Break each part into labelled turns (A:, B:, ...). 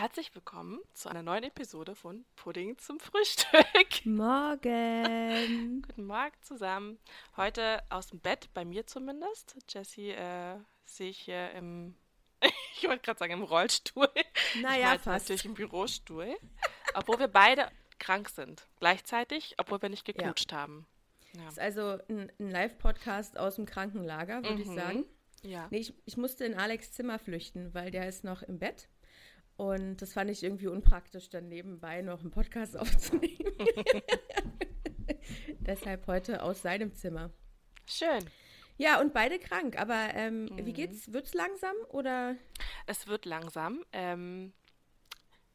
A: Herzlich willkommen zu einer neuen Episode von Pudding zum Frühstück.
B: Morgen.
A: Guten Morgen zusammen. Heute aus dem Bett, bei mir zumindest. Jessie äh, sehe ich hier im, ich wollte gerade sagen im Rollstuhl.
B: Naja,
A: ich
B: fast.
A: natürlich im Bürostuhl. Obwohl wir beide krank sind. Gleichzeitig, obwohl wir nicht geknutscht haben. Ja.
B: Das ist also ein, ein Live-Podcast aus dem Krankenlager, würde ich
A: Mhm.
B: sagen.
A: ja.
B: Nee, ich, ich musste in Alex Zimmer flüchten, weil der ist noch im Bett. Und das fand ich irgendwie unpraktisch, dann nebenbei noch einen Podcast aufzunehmen. Deshalb heute aus seinem Zimmer.
A: Schön.
B: Ja, und beide krank. Aber ähm,
A: Mhm.
B: wie geht's? Wird's langsam oder?
A: Es wird langsam. Ähm,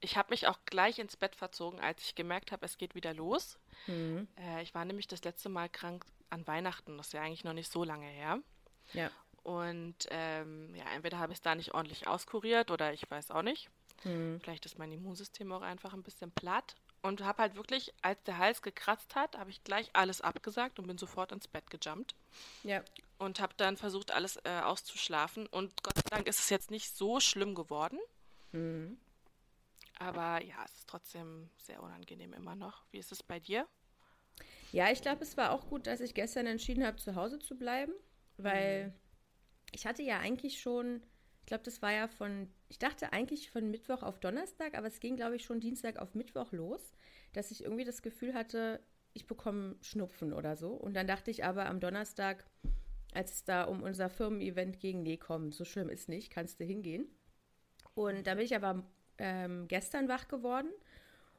A: ich habe mich auch gleich ins Bett verzogen, als ich gemerkt habe, es geht wieder los.
B: Hm.
A: Äh, ich war nämlich das letzte Mal krank an Weihnachten. Das ist ja eigentlich noch nicht so lange her.
B: Ja.
A: Und ähm, ja, entweder habe ich es da nicht ordentlich auskuriert oder ich weiß auch nicht.
B: Hm.
A: Vielleicht ist mein Immunsystem auch einfach ein bisschen platt. Und habe halt wirklich, als der Hals gekratzt hat, habe ich gleich alles abgesagt und bin sofort ins Bett gejumpt.
B: Ja.
A: Und habe dann versucht, alles äh, auszuschlafen. Und Gott sei Dank ist es jetzt nicht so schlimm geworden.
B: Hm.
A: Aber ja, es ist trotzdem sehr unangenehm immer noch. Wie ist es bei dir?
B: Ja, ich glaube, es war auch gut, dass ich gestern entschieden habe, zu Hause zu bleiben, weil ich hatte ja eigentlich schon, ich glaube, das war ja von, ich dachte eigentlich von Mittwoch auf Donnerstag, aber es ging, glaube ich, schon Dienstag auf Mittwoch los, dass ich irgendwie das Gefühl hatte, ich bekomme Schnupfen oder so. Und dann dachte ich aber am Donnerstag, als es da um unser Firmen-Event ging, nee, komm, so schlimm ist nicht, kannst du hingehen. Und da bin ich aber ähm, gestern wach geworden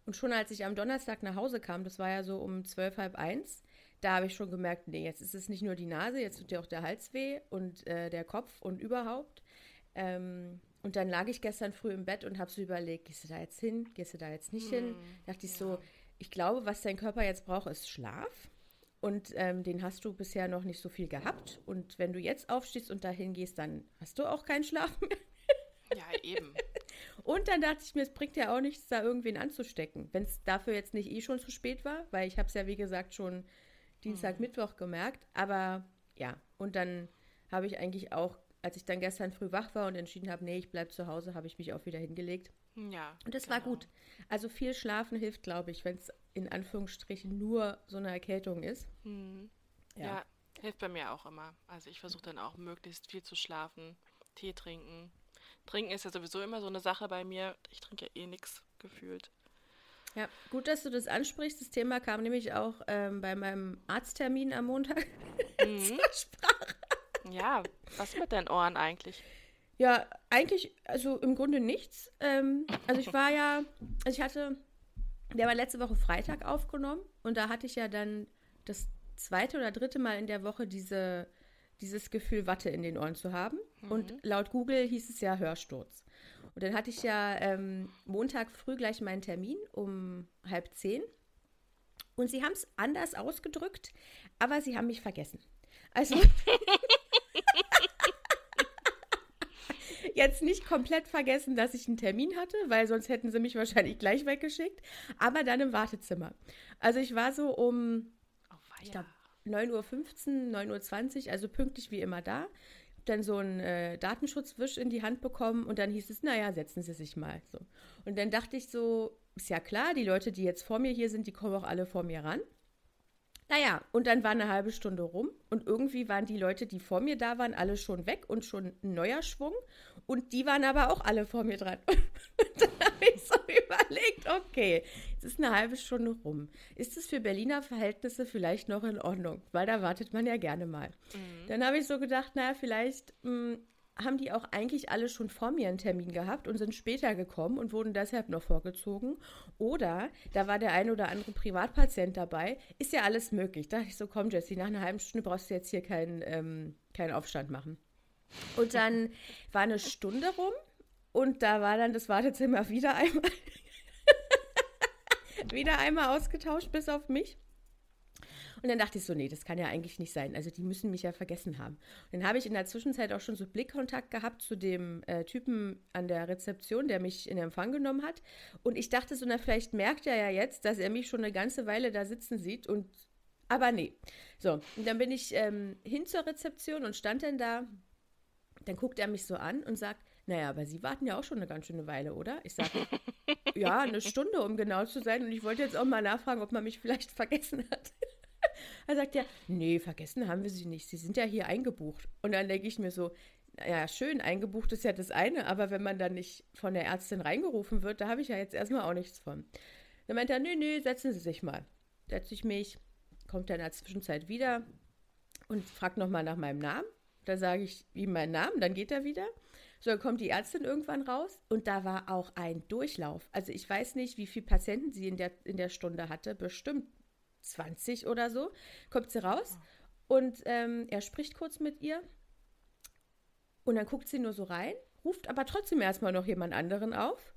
B: und schon als ich am Donnerstag nach Hause kam, das war ja so um zwölf, halb eins, da habe ich schon gemerkt, nee, jetzt ist es nicht nur die Nase, jetzt tut dir auch der Hals weh und äh, der Kopf und überhaupt. Ähm, und dann lag ich gestern früh im Bett und habe so überlegt, gehst du da jetzt hin, gehst du da jetzt nicht hin? Dachte ich so, ich glaube, was dein Körper jetzt braucht, ist Schlaf. Und ähm, den hast du bisher noch nicht so viel gehabt. Und wenn du jetzt aufstehst und dahin gehst, dann hast du auch keinen Schlaf mehr.
A: Ja, eben.
B: Und dann dachte ich mir, es bringt ja auch nichts, da irgendwen anzustecken. Wenn es dafür jetzt nicht eh schon zu spät war, weil ich habe es ja, wie gesagt, schon Dienstag, Mittwoch gemerkt. Aber ja, und dann habe ich eigentlich auch, als ich dann gestern früh wach war und entschieden habe, nee, ich bleibe zu Hause, habe ich mich auch wieder hingelegt.
A: Ja.
B: Und das war
A: genau.
B: gut. Also viel Schlafen hilft, glaube ich, wenn es in Anführungsstrichen nur so eine Erkältung ist.
A: Hm.
B: Ja.
A: Ja. hilft bei mir auch immer. Also ich versuche dann auch möglichst viel zu schlafen, Tee trinken. Trinken ist ja sowieso immer so eine Sache bei mir. Ich trinke ja eh nichts gefühlt.
B: Ja, gut, dass du das ansprichst. Das Thema kam nämlich auch ähm, bei meinem Arzttermin am Montag
A: Mhm.
B: zur Sprache.
A: Ja, was mit deinen Ohren eigentlich?
B: Ja, eigentlich, also im Grunde nichts. Ähm, also ich war ja, also ich hatte, der war letzte Woche Freitag aufgenommen und da hatte ich ja dann das zweite oder dritte Mal in der Woche diese, dieses Gefühl, Watte in den Ohren zu haben. Und laut Google hieß es ja Hörsturz. Und dann hatte ich ja ähm, Montag früh gleich meinen Termin um halb zehn. Und sie haben es anders ausgedrückt, aber sie haben mich vergessen. Also jetzt nicht komplett vergessen, dass ich einen Termin hatte, weil sonst hätten sie mich wahrscheinlich gleich weggeschickt, aber dann im Wartezimmer. Also ich war so um
A: Oh,
B: ich glaube 9.15 Uhr, 9.20 Uhr, also pünktlich wie immer da. Dann so einen äh, Datenschutzwisch in die Hand bekommen und dann hieß es, naja, setzen Sie sich mal. So. Und dann dachte ich so, ist ja klar, die Leute, die jetzt vor mir hier sind, die kommen auch alle vor mir ran. Naja, und dann war eine halbe Stunde rum und irgendwie waren die Leute, die vor mir da waren, alle schon weg und schon ein neuer Schwung und die waren aber auch alle vor mir dran. Und dann habe ich so überlegt, okay, jetzt ist eine halbe Stunde rum. Ist es für Berliner Verhältnisse vielleicht noch in Ordnung? Weil da wartet man ja gerne mal. Dann habe ich so gedacht, naja, vielleicht mh, haben die auch eigentlich alle schon vor mir einen Termin gehabt und sind später gekommen und wurden deshalb noch vorgezogen. Oder da war der ein oder andere Privatpatient dabei. Ist ja alles möglich. Da dachte ich so, komm, Jessie, nach einer halben Stunde brauchst du jetzt hier keinen, ähm, keinen Aufstand machen. Und dann war eine Stunde rum und da war dann das Wartezimmer wieder einmal, wieder einmal ausgetauscht, bis auf mich. Und dann dachte ich so, nee, das kann ja eigentlich nicht sein. Also die müssen mich ja vergessen haben. Und dann habe ich in der Zwischenzeit auch schon so Blickkontakt gehabt zu dem äh, Typen an der Rezeption, der mich in Empfang genommen hat. Und ich dachte so, na, vielleicht merkt er ja jetzt, dass er mich schon eine ganze Weile da sitzen sieht. Und aber nee. So, und dann bin ich ähm, hin zur Rezeption und stand dann da. Dann guckt er mich so an und sagt, naja, aber Sie warten ja auch schon eine ganz schöne Weile, oder? Ich sage, ja, eine Stunde, um genau zu sein. Und ich wollte jetzt auch mal nachfragen, ob man mich vielleicht vergessen hat. Er sagt ja, nee, vergessen haben wir Sie nicht. Sie sind ja hier eingebucht. Und dann denke ich mir so, ja, schön, eingebucht ist ja das eine, aber wenn man dann nicht von der Ärztin reingerufen wird, da habe ich ja jetzt erstmal auch nichts von. Dann meint er, nee, nee, setzen Sie sich mal. Setze ich mich, kommt dann in der Zwischenzeit wieder und fragt nochmal nach meinem Namen. Da sage ich ihm meinen Namen, dann geht er wieder. So, dann kommt die Ärztin irgendwann raus und da war auch ein Durchlauf. Also ich weiß nicht, wie viele Patienten sie in der, in der Stunde hatte, bestimmt 20 oder so. Kommt sie raus und ähm, er spricht kurz mit ihr und dann guckt sie nur so rein, ruft aber trotzdem erstmal noch jemand anderen auf.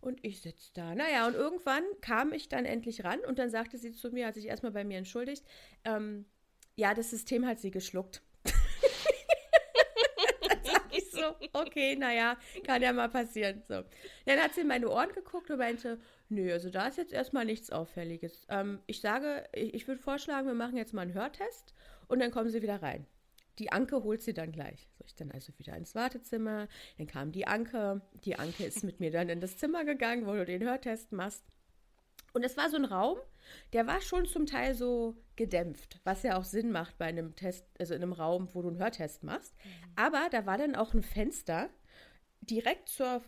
B: Und ich sitze da. Naja, und irgendwann kam ich dann endlich ran und dann sagte sie zu mir, hat sich erstmal bei mir entschuldigt, ähm, ja, das System hat sie geschluckt. dann sag ich okay, naja, kann ja mal passieren. So. Dann hat sie in meine Ohren geguckt und meinte, nö, also da ist jetzt erstmal nichts Auffälliges. Ähm, ich sage, ich, ich würde vorschlagen, wir machen jetzt mal einen Hörtest und dann kommen sie wieder rein. Die Anke holt sie dann gleich. So, ich dann also wieder ins Wartezimmer. Dann kam die Anke. Die Anke ist mit mir dann in das Zimmer gegangen, wo du den Hörtest machst. Und es war so ein Raum, der war schon zum Teil so gedämpft, was ja auch Sinn macht bei einem Test, also in einem Raum, wo du einen Hörtest machst. Mhm. Aber da war dann auch ein Fenster direkt zur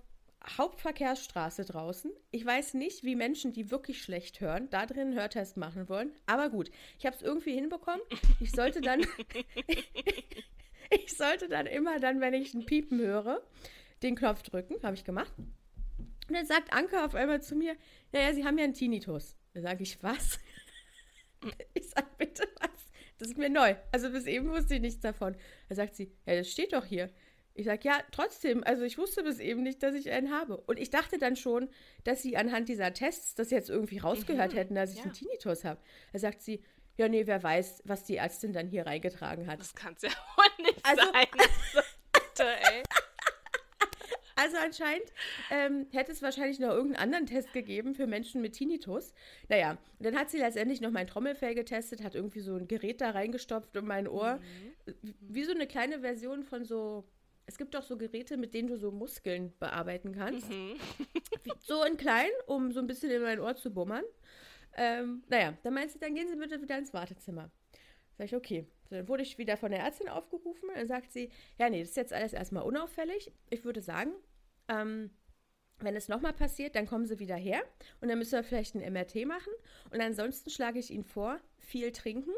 B: Hauptverkehrsstraße draußen. Ich weiß nicht, wie Menschen, die wirklich schlecht hören, da drin einen Hörtest machen wollen. Aber gut, ich habe es irgendwie hinbekommen. Ich sollte dann, ich sollte dann immer dann, wenn ich ein Piepen höre, den Knopf drücken. Habe ich gemacht. Und dann sagt Anke auf einmal zu mir, naja, Sie haben ja einen Tinnitus. Da sage ich, was? Ich sage, bitte was? Das ist mir neu. Also bis eben wusste ich nichts davon. Da sagt sie, ja, das steht doch hier. Ich sage, ja, trotzdem, also ich wusste bis eben nicht, dass ich einen habe. Und ich dachte dann schon, dass sie anhand dieser Tests das jetzt irgendwie rausgehört mhm, hätten, dass ich ja. einen Tinnitus habe. Da sagt sie, ja, nee, wer weiß, was die Ärztin dann hier reingetragen hat.
A: Das kann es ja wohl nicht also, sein. Bitte, ey.
B: Also anscheinend ähm, hätte es wahrscheinlich noch irgendeinen anderen Test gegeben für Menschen mit Tinnitus. Naja, dann hat sie letztendlich noch mein Trommelfell getestet, hat irgendwie so ein Gerät da reingestopft in mein Ohr. Mhm. Wie so eine kleine Version von so es gibt auch so Geräte, mit denen du so Muskeln bearbeiten kannst. Mhm. so in klein, um so ein bisschen in mein Ohr zu bummern. Ähm, naja, dann meinst du, dann gehen Sie bitte wieder ins Wartezimmer. Sag ich, okay. So, dann wurde ich wieder von der Ärztin aufgerufen. Dann sagt sie, ja, nee, das ist jetzt alles erstmal unauffällig. Ich würde sagen, ähm, wenn es nochmal passiert, dann kommen Sie wieder her und dann müssen wir vielleicht ein MRT machen. Und ansonsten schlage ich Ihnen vor, viel trinken.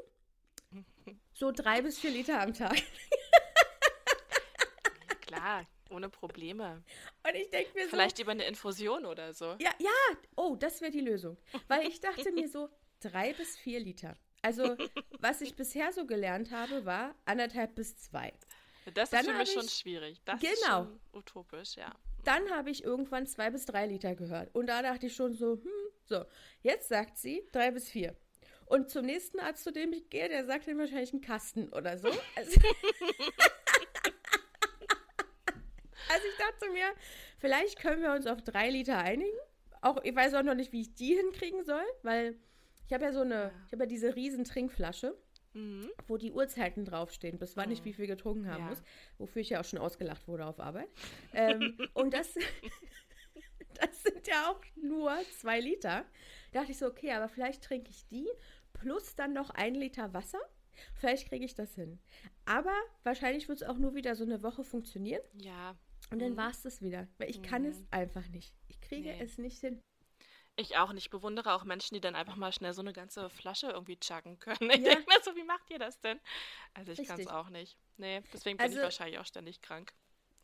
B: So drei bis vier Liter am Tag.
A: klar, ohne Probleme.
B: Und ich denke mir
A: so. Vielleicht über eine Infusion oder so.
B: Ja, ja, oh, das wäre die Lösung. Weil ich dachte mir so, drei bis vier Liter. Also, was ich bisher so gelernt habe, war anderthalb bis zwei.
A: Das Dann ist für mich ich, schon schwierig. Das genau. ist schon utopisch, ja.
B: Dann habe ich irgendwann zwei bis drei Liter gehört. Und da dachte ich schon so, hm, so. Jetzt sagt sie drei bis vier. Und zum nächsten Arzt, zu dem ich gehe, der sagt dann wahrscheinlich einen Kasten oder so. Also Also ich dachte mir, vielleicht können wir uns auf drei Liter einigen. Auch, ich weiß auch noch nicht, wie ich die hinkriegen soll, weil ich habe ja so eine, ich habe ja diese riesen Trinkflasche, mhm. wo die Uhrzeiten draufstehen, bis wann mhm. ich wie viel getrunken haben ja. muss, wofür ich ja auch schon ausgelacht wurde auf Arbeit. ähm, und das, das sind ja auch nur zwei Liter. Da dachte ich so, okay, aber vielleicht trinke ich die plus dann noch ein Liter Wasser. Vielleicht kriege ich das hin. Aber wahrscheinlich wird es auch nur wieder so eine Woche funktionieren.
A: Ja,
B: und dann mhm. war es das wieder. Weil ich kann es mhm. einfach nicht. Ich kriege nee. es nicht hin.
A: Ich auch nicht. Ich bewundere auch Menschen, die dann einfach mal schnell so eine ganze Flasche irgendwie chuggen können. Ich ja. denke mir so, wie macht ihr das denn? Also ich kann es auch nicht. Nee, deswegen bin also, ich wahrscheinlich auch ständig krank.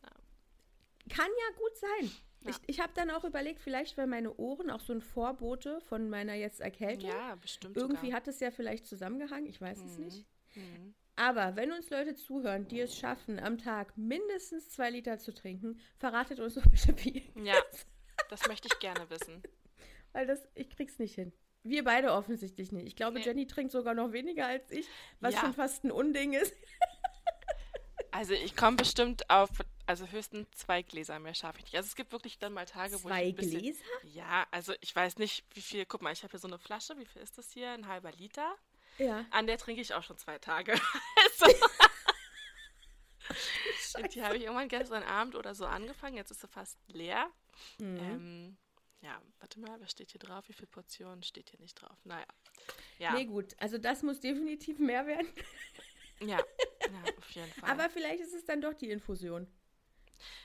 B: Ja. Kann ja gut sein. Ja. Ich, ich habe dann auch überlegt, vielleicht wäre meine Ohren auch so ein Vorbote von meiner jetzt Erkältung.
A: Ja, bestimmt.
B: Irgendwie
A: sogar.
B: hat es ja vielleicht zusammengehangen, ich weiß mhm. es nicht. Mhm. Aber wenn uns Leute zuhören, die es schaffen, am Tag mindestens zwei Liter zu trinken, verratet uns doch bitte wie.
A: Ja, das möchte ich gerne wissen.
B: Weil das, ich krieg's nicht hin. Wir beide offensichtlich nicht. Ich glaube, nee. Jenny trinkt sogar noch weniger als ich, was ja. schon fast ein Unding ist.
A: Also ich komme bestimmt auf, also höchstens zwei Gläser mehr schaffe ich nicht. Also es gibt wirklich dann mal Tage,
B: zwei wo ich ein
A: bisschen,
B: Gläser?
A: Ja, also ich weiß nicht, wie viel. Guck mal, ich habe hier so eine Flasche. Wie viel ist das hier? Ein halber Liter.
B: Ja.
A: An der trinke ich auch schon zwei Tage. also, die habe ich irgendwann gestern Abend oder so angefangen. Jetzt ist sie fast leer. Mhm. Ähm, ja, warte mal, was steht hier drauf? Wie viele Portionen steht hier nicht drauf? Naja.
B: Ja. Nee, gut. Also das muss definitiv mehr werden.
A: Ja, ja auf jeden Fall.
B: Aber vielleicht ist es dann doch die Infusion.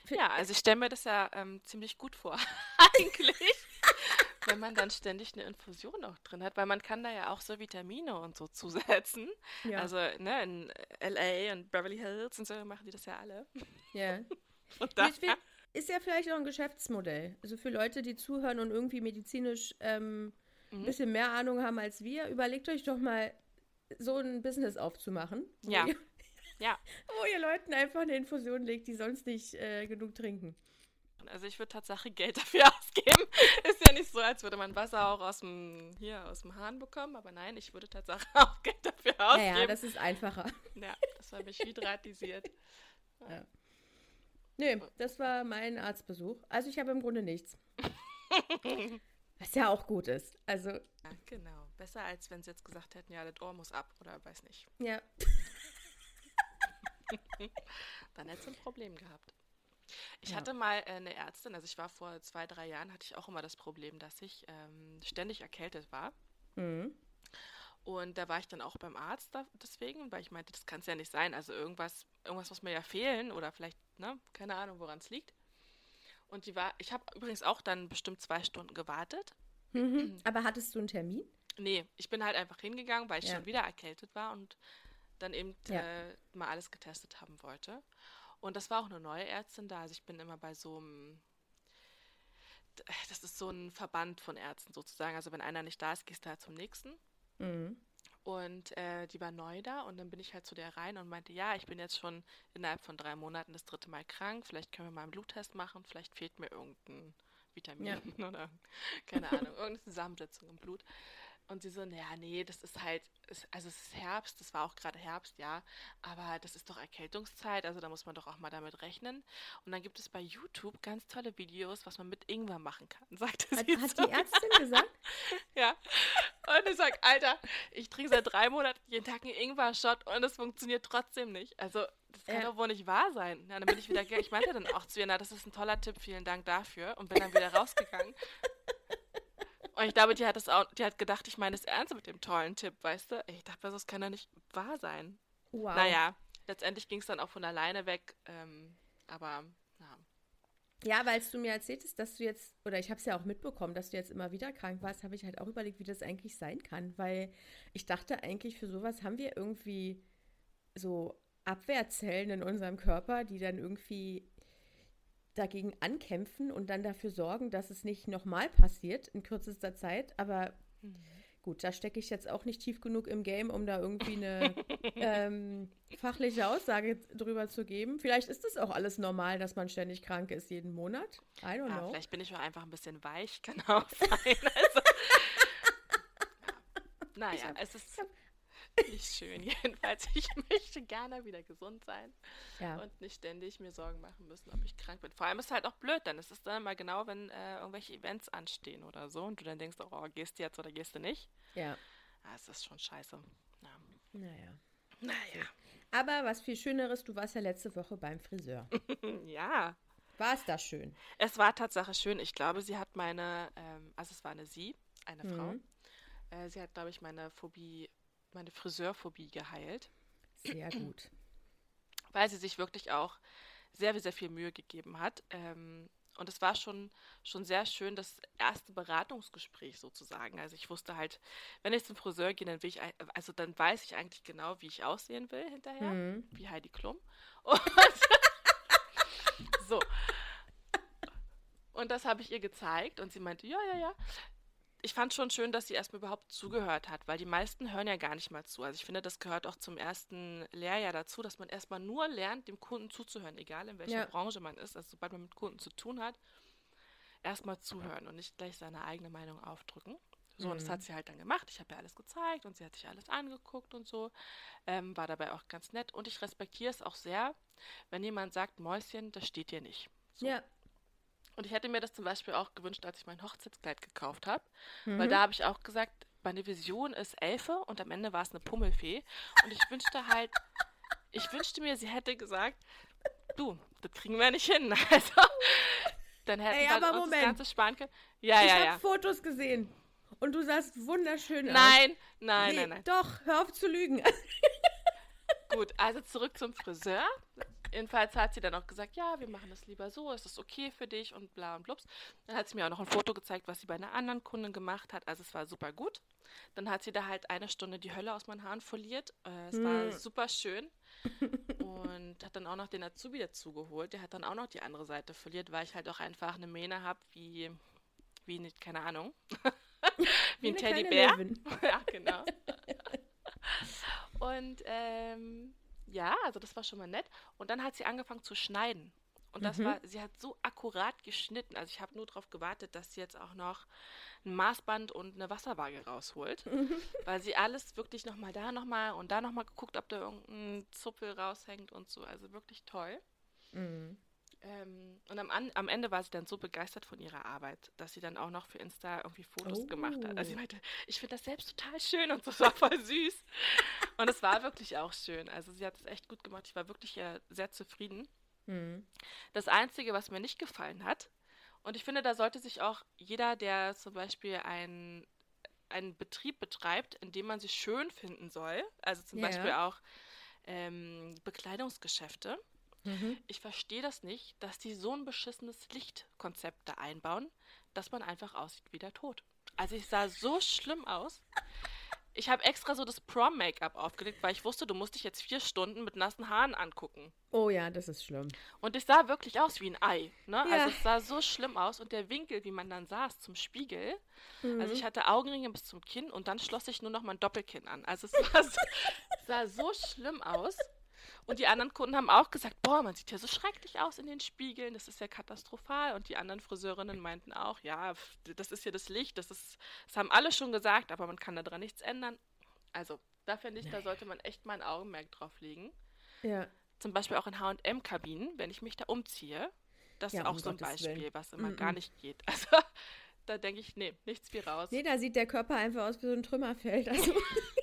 A: Ja, also ich stelle mir das ja ähm, ziemlich gut vor, eigentlich. wenn man dann ständig eine Infusion auch drin hat, weil man kann da ja auch so Vitamine und so zusetzen. Ja. Also ne, in LA und Beverly Hills und so machen die das ja alle.
B: Ja. und da, ist ja vielleicht auch ein Geschäftsmodell. Also für Leute, die zuhören und irgendwie medizinisch ähm, mhm. ein bisschen mehr Ahnung haben als wir, überlegt euch doch mal, so ein Business aufzumachen.
A: Ja. Ihr, ja.
B: Wo ihr Leuten einfach eine Infusion legt, die sonst nicht äh, genug trinken.
A: Also ich würde tatsächlich Geld dafür ausgeben. Ist ja nicht so, als würde man Wasser auch aus dem, hier, aus dem Hahn bekommen, aber nein, ich würde tatsächlich auch Geld dafür ausgeben.
B: Naja, das ist einfacher.
A: Ja, das war mich hydratisiert.
B: Ja. Nee, das war mein Arztbesuch. Also ich habe im Grunde nichts. Was ja auch gut ist. Also.
A: Ja, genau. Besser als wenn sie jetzt gesagt hätten, ja, das Ohr muss ab oder weiß nicht.
B: Ja.
A: Dann hätte sie ein Problem gehabt. Ich ja. hatte mal äh, eine Ärztin, also ich war vor zwei, drei Jahren, hatte ich auch immer das Problem, dass ich ähm, ständig erkältet war. Mhm. Und da war ich dann auch beim Arzt da, deswegen, weil ich meinte, das kann es ja nicht sein. Also irgendwas, irgendwas muss mir ja fehlen oder vielleicht, ne, keine Ahnung, woran es liegt. Und die war, ich habe übrigens auch dann bestimmt zwei Stunden gewartet.
B: Mhm. Aber hattest du einen Termin?
A: Nee, ich bin halt einfach hingegangen, weil ich ja. schon wieder erkältet war und dann eben ja. äh, mal alles getestet haben wollte. Und das war auch eine neue Ärztin da. Also ich bin immer bei so einem, das ist so ein Verband von Ärzten sozusagen. Also wenn einer nicht da ist, gehst du halt zum nächsten. Mhm. Und äh, die war neu da und dann bin ich halt zu der rein und meinte, ja, ich bin jetzt schon innerhalb von drei Monaten das dritte Mal krank, vielleicht können wir mal einen Bluttest machen, vielleicht fehlt mir irgendein Vitamin ja. oder keine Ahnung, irgendeine Zusammensetzung im Blut. Und sie so, naja, nee, das ist halt, also es ist Herbst, das war auch gerade Herbst, ja, aber das ist doch Erkältungszeit, also da muss man doch auch mal damit rechnen. Und dann gibt es bei YouTube ganz tolle Videos, was man mit Ingwer machen kann, sagte
B: hat,
A: sie.
B: Hat so. die Ärztin gesagt?
A: ja. Und ich sag, Alter, ich trinke seit drei Monaten jeden Tag einen Ingwer-Shot und es funktioniert trotzdem nicht. Also, das kann ja. doch wohl nicht wahr sein. Ja, dann bin ich wieder, ich meinte dann auch zu ihr, na, das ist ein toller Tipp, vielen Dank dafür und bin dann wieder rausgegangen. Und ich glaube, die hat das auch, die hat gedacht, ich meine es ernst mit dem tollen Tipp, weißt du? Ich dachte, das kann doch nicht wahr sein. Wow. Naja, letztendlich ging es dann auch von alleine weg. Ähm, aber ja.
B: Ja, weil du mir erzähltest, dass du jetzt, oder ich habe es ja auch mitbekommen, dass du jetzt immer wieder krank warst, habe ich halt auch überlegt, wie das eigentlich sein kann. Weil ich dachte eigentlich, für sowas haben wir irgendwie so Abwehrzellen in unserem Körper, die dann irgendwie dagegen ankämpfen und dann dafür sorgen, dass es nicht nochmal passiert in kürzester Zeit. Aber mhm. gut, da stecke ich jetzt auch nicht tief genug im Game, um da irgendwie eine ähm, fachliche Aussage drüber zu geben. Vielleicht ist das auch alles normal, dass man ständig krank ist jeden Monat. I don't ja, know.
A: Vielleicht bin ich auch einfach ein bisschen weich, kann auch sein. Also, naja, hab, es ist. Nicht schön, jedenfalls. Ich möchte gerne wieder gesund sein ja. und nicht ständig mir Sorgen machen müssen, ob ich krank bin. Vor allem ist es halt auch blöd, ist es dann mal genau, wenn äh, irgendwelche Events anstehen oder so und du dann denkst, oh, gehst du jetzt oder gehst du nicht?
B: Ja.
A: Ah, es ist schon scheiße. Ja.
B: Naja.
A: Naja.
B: Aber was viel Schöneres, du warst ja letzte Woche beim Friseur.
A: ja.
B: War es da schön?
A: Es war tatsächlich schön. Ich glaube, sie hat meine, ähm, also es war eine sie, eine mhm. Frau. Äh, sie hat, glaube ich, meine Phobie meine Friseurphobie geheilt.
B: Sehr gut.
A: Weil sie sich wirklich auch sehr, sehr viel Mühe gegeben hat. Ähm, und es war schon, schon sehr schön, das erste Beratungsgespräch sozusagen. Also ich wusste halt, wenn ich zum Friseur gehe, dann will ich, also dann weiß ich eigentlich genau, wie ich aussehen will hinterher, mhm. wie Heidi Klum. Und so. Und das habe ich ihr gezeigt und sie meinte, ja, ja, ja ich fand schon schön, dass sie erstmal überhaupt zugehört hat, weil die meisten hören ja gar nicht mal zu. Also ich finde, das gehört auch zum ersten Lehrjahr dazu, dass man erstmal nur lernt, dem Kunden zuzuhören, egal in welcher ja. Branche man ist. Also sobald man mit Kunden zu tun hat, erstmal zuhören und nicht gleich seine eigene Meinung aufdrücken. So, mhm. und das hat mhm. sie halt dann gemacht. Ich habe ihr alles gezeigt und sie hat sich alles angeguckt und so. Ähm, war dabei auch ganz nett. Und ich respektiere es auch sehr, wenn jemand sagt, Mäuschen, das steht dir nicht. So.
B: Ja.
A: Und ich hätte mir das zum Beispiel auch gewünscht, als ich mein Hochzeitskleid gekauft habe. Mhm. Weil da habe ich auch gesagt, meine Vision ist Elfe und am Ende war es eine Pummelfee. Und ich wünschte halt, ich wünschte mir, sie hätte gesagt, du, das kriegen wir nicht hin. Also, dann hätten
B: Ey,
A: wir uns das Ganze sparen können. Ja,
B: ich
A: ja,
B: habe
A: ja.
B: Fotos gesehen. Und du sahst wunderschön aus.
A: Nein, nein,
B: Nee,
A: nein, nein.
B: Doch, hör auf zu lügen.
A: Gut, also zurück zum Friseur. Jedenfalls hat sie dann auch gesagt, ja, wir machen das lieber so, ist das okay für dich und bla und blups. Dann hat sie mir auch noch ein Foto gezeigt, was sie bei einer anderen Kundin gemacht hat. Also es war super gut. Dann hat sie da halt eine Stunde die Hölle aus meinen Haaren foliert. Äh, es war
B: Hm.
A: super schön. Und hat dann auch noch den Azubi dazu geholt. Der hat dann auch noch die andere Seite foliert, weil ich halt auch einfach eine Mähne habe wie, wie, nicht, keine Ahnung, wie ein
B: eine kleine
A: Teddybär. Ja, genau. Und ähm, ja, also das war schon mal nett. Und dann hat sie angefangen zu schneiden. Und das
B: Mhm.
A: war, sie hat so akkurat geschnitten. Also ich habe nur darauf gewartet, dass sie jetzt auch noch ein Maßband und eine Wasserwaage rausholt. Weil sie alles wirklich nochmal da nochmal und da nochmal geguckt, ob da irgendein Zuppel raushängt und so. Also wirklich toll.
B: Mhm.
A: Ähm, und am, An am Ende war sie dann so begeistert von ihrer Arbeit, dass sie dann auch noch für Insta irgendwie Fotos gemacht hat. Also sie
B: Oh.
A: meinte, ich finde das selbst total schön und so, das war voll süß. Und es war wirklich auch schön. Also sie hat es echt gut gemacht. Ich war wirklich äh, sehr zufrieden.
B: Mhm.
A: Das Einzige, was mir nicht gefallen hat, und ich finde, da sollte sich auch jeder, der zum Beispiel ein, einen Betrieb betreibt, in dem man sich schön finden soll, also zum
B: Ja.
A: Beispiel auch ähm, Bekleidungsgeschäfte,
B: Mhm.
A: ich verstehe das nicht, dass die so ein beschissenes Lichtkonzept da einbauen, dass man einfach aussieht wie der Tod. Also ich sah so schlimm aus. Ich habe extra so das Prom-Make-up aufgelegt, weil ich wusste, du musst dich jetzt vier Stunden mit nassen Haaren angucken.
B: Oh ja, das ist schlimm.
A: Und ich sah wirklich aus wie ein Ei. Ne?
B: Ja.
A: Also es sah so schlimm aus und der Winkel, wie man dann saß zum Spiegel.
B: Mhm.
A: Also ich hatte Augenringe bis zum Kinn und dann schloss ich nur noch mein Doppelkinn an. Also es war so, sah so schlimm aus. Und die anderen Kunden haben auch gesagt, boah, man sieht ja so schrecklich aus in den Spiegeln, das ist ja katastrophal. Und die anderen Friseurinnen meinten auch, ja, das ist ja das Licht, das ist, das haben alle schon gesagt, aber man kann daran nichts ändern. Also, da finde ich, da sollte man echt mal ein Augenmerk drauf legen.
B: Ja.
A: Zum Beispiel auch in H&M-Kabinen, wenn ich mich da umziehe. Das
B: Ja,
A: ist auch
B: um
A: so ein
B: Gottes
A: Beispiel,
B: Willen.
A: was immer
B: Mm-mm.
A: gar nicht geht. Also, da denke ich, nee, nichts wie raus.
B: Nee, da sieht der Körper einfach aus wie so ein Trümmerfeld. Also,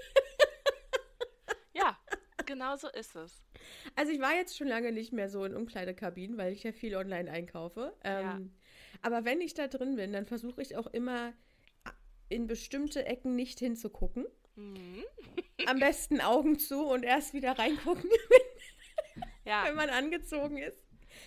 A: genau so ist es.
B: also ich war jetzt schon lange nicht mehr so in Umkleidekabinen, weil ich ja viel online einkaufe. Ähm, Aber wenn ich da drin bin, dann versuche ich auch immer in bestimmte Ecken nicht hinzugucken.
A: Mhm.
B: Am besten Augen zu und erst wieder reingucken,
A: Ja,
B: wenn man angezogen ist.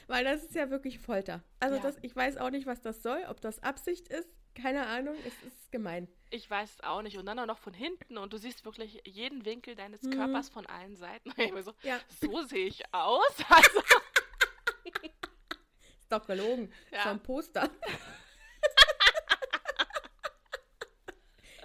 B: Weil das ist ja wirklich Folter. Also
A: Ja.
B: das, ich weiß auch nicht, was das soll, ob das Absicht ist. Keine Ahnung, es ist gemein.
A: ich weiß es auch nicht. Und dann auch noch von hinten und du siehst wirklich jeden Winkel deines
B: Mhm.
A: Körpers von allen Seiten. So,
B: Ja,
A: so sehe ich aus. Also,
B: ist doch gelogen.
A: Ja.
B: So ein Poster.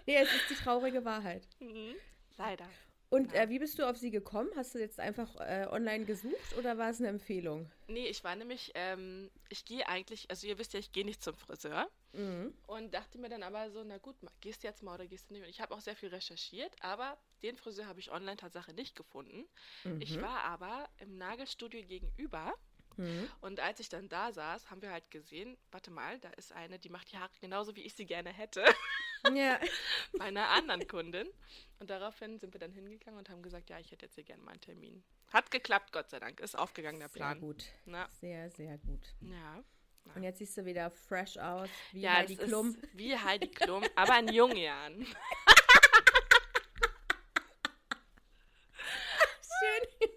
B: nee, es ist die traurige Wahrheit.
A: mhm, leider.
B: Und
A: Ja.
B: äh, wie bist du auf sie gekommen? Hast du jetzt einfach äh, online gesucht oder war es eine Empfehlung?
A: Nee, ich war nämlich, ähm, ich gehe eigentlich, also ihr wisst ja, ich gehe nicht zum Friseur.
B: Mhm.
A: Und dachte mir dann aber so, na gut, gehst du jetzt mal oder gehst du nicht? Und ich habe auch sehr viel recherchiert, aber den Friseur habe ich online Tatsache nicht gefunden. Ich
B: Mhm.
A: war aber im Nagelstudio gegenüber
B: Mhm.
A: und als ich dann da saß, haben wir halt gesehen, warte mal, da ist eine, die macht die Haare genauso, wie ich sie gerne hätte,
B: Ja.
A: bei einer anderen Kundin. Und daraufhin sind wir dann hingegangen und haben gesagt, ja, ich hätte jetzt hier gerne mal einen Termin. Hat geklappt, Gott sei Dank, ist aufgegangen der
B: Sehr
A: Plan.
B: gut.
A: Na,
B: Sehr, sehr gut.
A: ja.
B: Und jetzt siehst du wieder fresh aus, wie
A: ja,
B: Heidi Klum.
A: Wie Heidi Klum, aber in jungen Jahren.
B: Schön.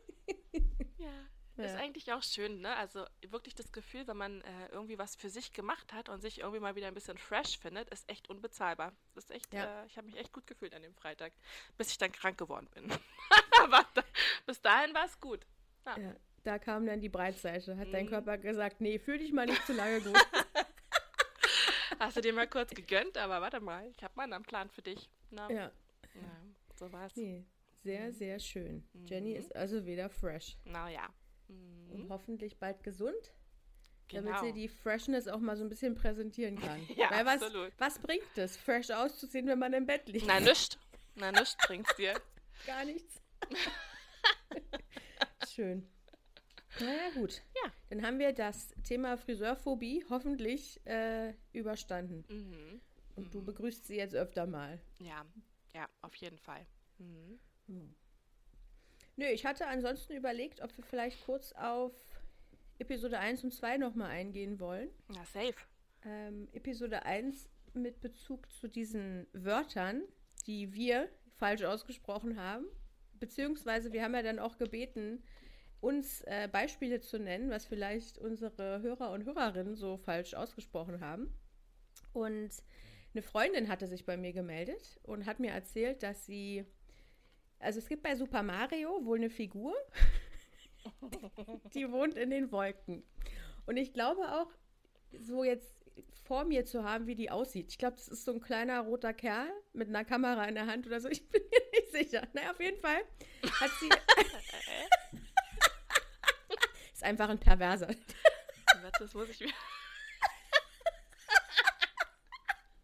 A: Ja, ist eigentlich auch schön, ne? Also wirklich das Gefühl, wenn man äh, irgendwie was für sich gemacht hat und sich irgendwie mal wieder ein bisschen fresh findet, ist echt unbezahlbar. Das ist echt,
B: Ja.
A: äh, ich habe mich echt gut gefühlt an dem Freitag, bis ich dann krank geworden bin. Aber da, bis dahin war es gut. Ja.
B: Ja, da kam dann die Breitseite. Hat dein
A: Mhm.
B: Körper gesagt, nee, fühl dich mal nicht zu lange gut.
A: Hast du dir mal kurz gegönnt, aber warte mal, ich habe mal einen Plan für dich. Na, ja.
B: ja,
A: so war's.
B: nee, sehr, sehr schön. Jenny
A: Mhm.
B: ist also wieder fresh.
A: Naja.
B: Und
A: Mhm.
B: hoffentlich bald gesund, damit
A: Genau.
B: sie die Freshness auch mal so ein bisschen präsentieren kann.
A: Ja,
B: Weil was,
A: absolut.
B: was bringt es, fresh auszusehen, wenn man im Bett liegt?
A: Na, nischt. Na, nischt bringt's dir.
B: Gar nichts. Schön. Naja, gut.
A: Ja.
B: Dann haben wir das Thema Friseurphobie hoffentlich äh, überstanden.
A: Mhm.
B: Und du begrüßt sie jetzt öfter mal.
A: Ja, ja, auf jeden Fall. Mhm.
B: Nö, ich hatte ansonsten überlegt, ob wir vielleicht kurz auf Episode 1 und 2 nochmal eingehen wollen.
A: Ja, safe.
B: Ähm, Episode 1 mit Bezug zu diesen Wörtern, die wir falsch ausgesprochen haben. Beziehungsweise wir haben ja dann auch gebeten, uns äh, Beispiele zu nennen, was vielleicht unsere Hörer und Hörerinnen so falsch ausgesprochen haben. Und eine Freundin hatte sich bei mir gemeldet und hat mir erzählt, dass sie, also es gibt bei Super Mario wohl eine Figur, die wohnt in den Wolken. Und ich glaube auch, so jetzt vor mir zu haben, wie die aussieht. Ich glaube, das ist so ein kleiner roter Kerl mit einer Kamera in der Hand oder so. Ich bin mir nicht sicher. Naja, auf jeden Fall hat sie. ist einfach ein Perverser.
A: Das muss ich mir.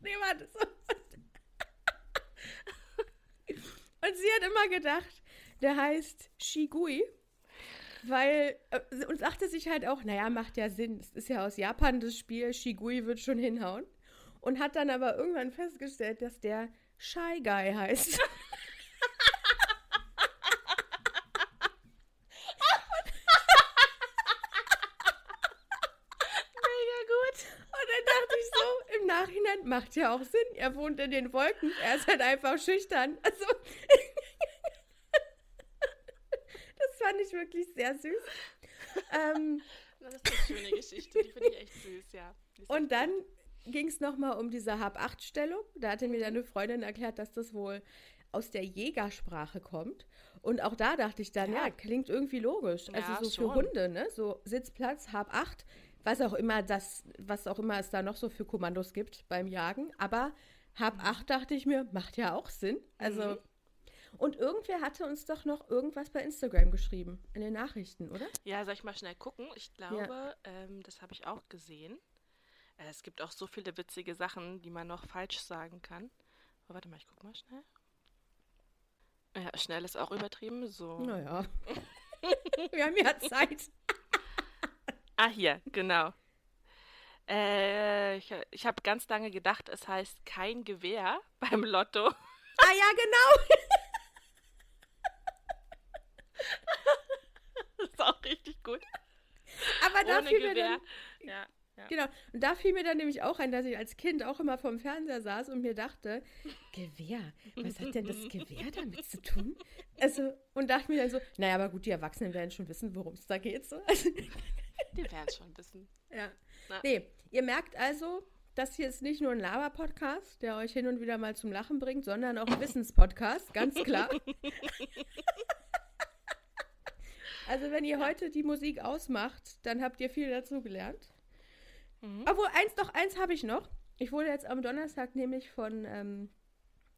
B: nee, warte. So. Und sie hat immer gedacht, der heißt Shigui weil, äh, und sagte sich halt auch, naja, macht ja Sinn. Es ist ja aus Japan das Spiel, Shigui wird schon hinhauen. Und hat dann aber irgendwann festgestellt, dass der Shy Guy heißt. Nachhinein macht ja auch Sinn. Er wohnt in den Wolken. Er ist halt einfach schüchtern. Also fand ich wirklich sehr süß. ähm,
A: das ist eine schöne Geschichte, die finde ich echt süß, ja.
B: Und dann ging es nochmal um diese Hab-Acht-Stellung. Da hatte mir eine Freundin erklärt, dass das wohl aus der Jägersprache kommt. Und auch da dachte ich dann, ja, ja klingt irgendwie logisch. Ja, also so schon. für Hunde, ne? So Sitzplatz, Hab acht, was auch immer das, was auch immer es da noch so für Kommandos gibt beim Jagen. Aber Hab mhm. acht dachte ich mir, macht ja auch Sinn. Also mhm. Und irgendwer hatte uns doch noch irgendwas bei Instagram geschrieben, in den Nachrichten, oder?
A: Ja, soll ich mal schnell gucken? Ich glaube, ja. ähm, das habe ich auch gesehen. Äh, es gibt auch so viele witzige Sachen, die man noch falsch sagen kann. Aber warte mal, ich guck mal schnell. Ja, schnell ist auch übertrieben. So.
B: Naja. Wir haben ja Zeit.
A: ah, hier, genau. Äh, ich ich habe ganz lange gedacht, es heißt kein Gewehr beim Lotto.
B: Ah ja, genau.
A: Ist auch richtig gut.
B: Aber da fiel mir dann, ja, ja. Genau. Und da fiel mir dann nämlich auch ein, dass ich als Kind auch immer vorm Fernseher saß und mir dachte, Gewehr, was hat denn das Gewehr damit zu tun? Also, und dachte mir dann so, naja, aber gut, die Erwachsenen werden schon wissen, worum es da geht. So.
A: die werden schon wissen.
B: Ja. Na. Nee, ihr merkt also, das hier ist nicht nur ein Laber-Podcast, der euch hin und wieder mal zum Lachen bringt, sondern auch ein Wissenspodcast, ganz klar. Also wenn ihr heute die Musik ausmacht, dann habt ihr viel dazu gelernt. Mhm. Obwohl, eins, doch, eins habe ich noch. Ich wurde jetzt am Donnerstag nämlich von, ähm,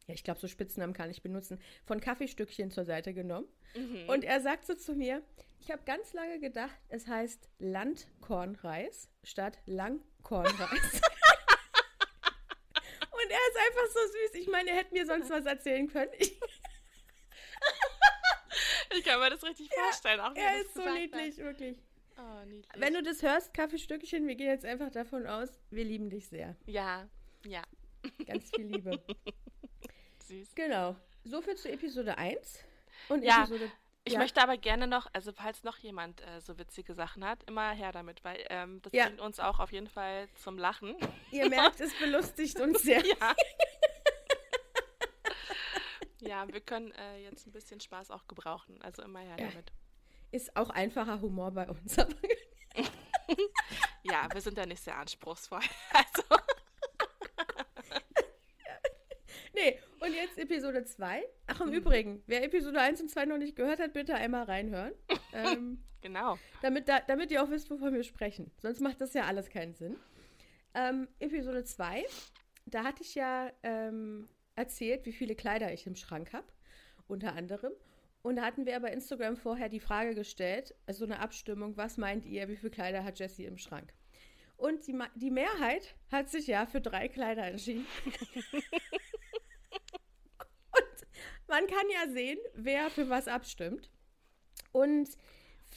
B: ja, ich glaube, so Spitznamen kann ich benutzen, von Kaffeestückchen zur Seite genommen. Mhm. Und er sagt so zu mir, ich habe ganz lange gedacht, es heißt Landkornreis statt Langkornreis. Und er ist einfach so süß. Ich meine, er hätte mir sonst was erzählen können. Ich
A: ich kann mir das richtig ja, vorstellen. Auch
B: er ist so niedlich, hat. wirklich. Oh, niedlich. Wenn du das hörst, Kaffeestückchen, wir gehen jetzt einfach davon aus, wir lieben dich sehr.
A: Ja, ja.
B: Ganz viel Liebe.
A: Süß.
B: Genau. So viel zu Episode 1 und
A: ja. Episode ich ja. möchte aber gerne noch, also falls noch jemand äh, so witzige Sachen hat, immer her damit, weil ähm, das ja. bringt uns auch auf jeden Fall zum Lachen.
B: Ihr merkt, es belustigt uns sehr.
A: Ja. Ja, wir können äh, jetzt ein bisschen Spaß auch gebrauchen. Also immer her damit.
B: Ist auch einfacher Humor bei uns.
A: ja, wir sind da nicht sehr anspruchsvoll. Also.
B: nee, und jetzt Episode 2. Ach, im mhm. Übrigen, wer Episode 1 und 2 noch nicht gehört hat, bitte einmal reinhören.
A: Ähm, genau.
B: Damit, da, damit ihr auch wisst, wovon wir sprechen. Sonst macht das ja alles keinen Sinn. Ähm, Episode 2, da hatte ich ja ähm, erzählt, wie viele Kleider ich im Schrank habe, unter anderem. Und da hatten wir bei Instagram vorher die Frage gestellt, also eine Abstimmung, was meint ihr, wie viele Kleider hat Jessie im Schrank? Und die, die Mehrheit hat sich ja für drei Kleider entschieden. Und man kann ja sehen, wer für was abstimmt. Und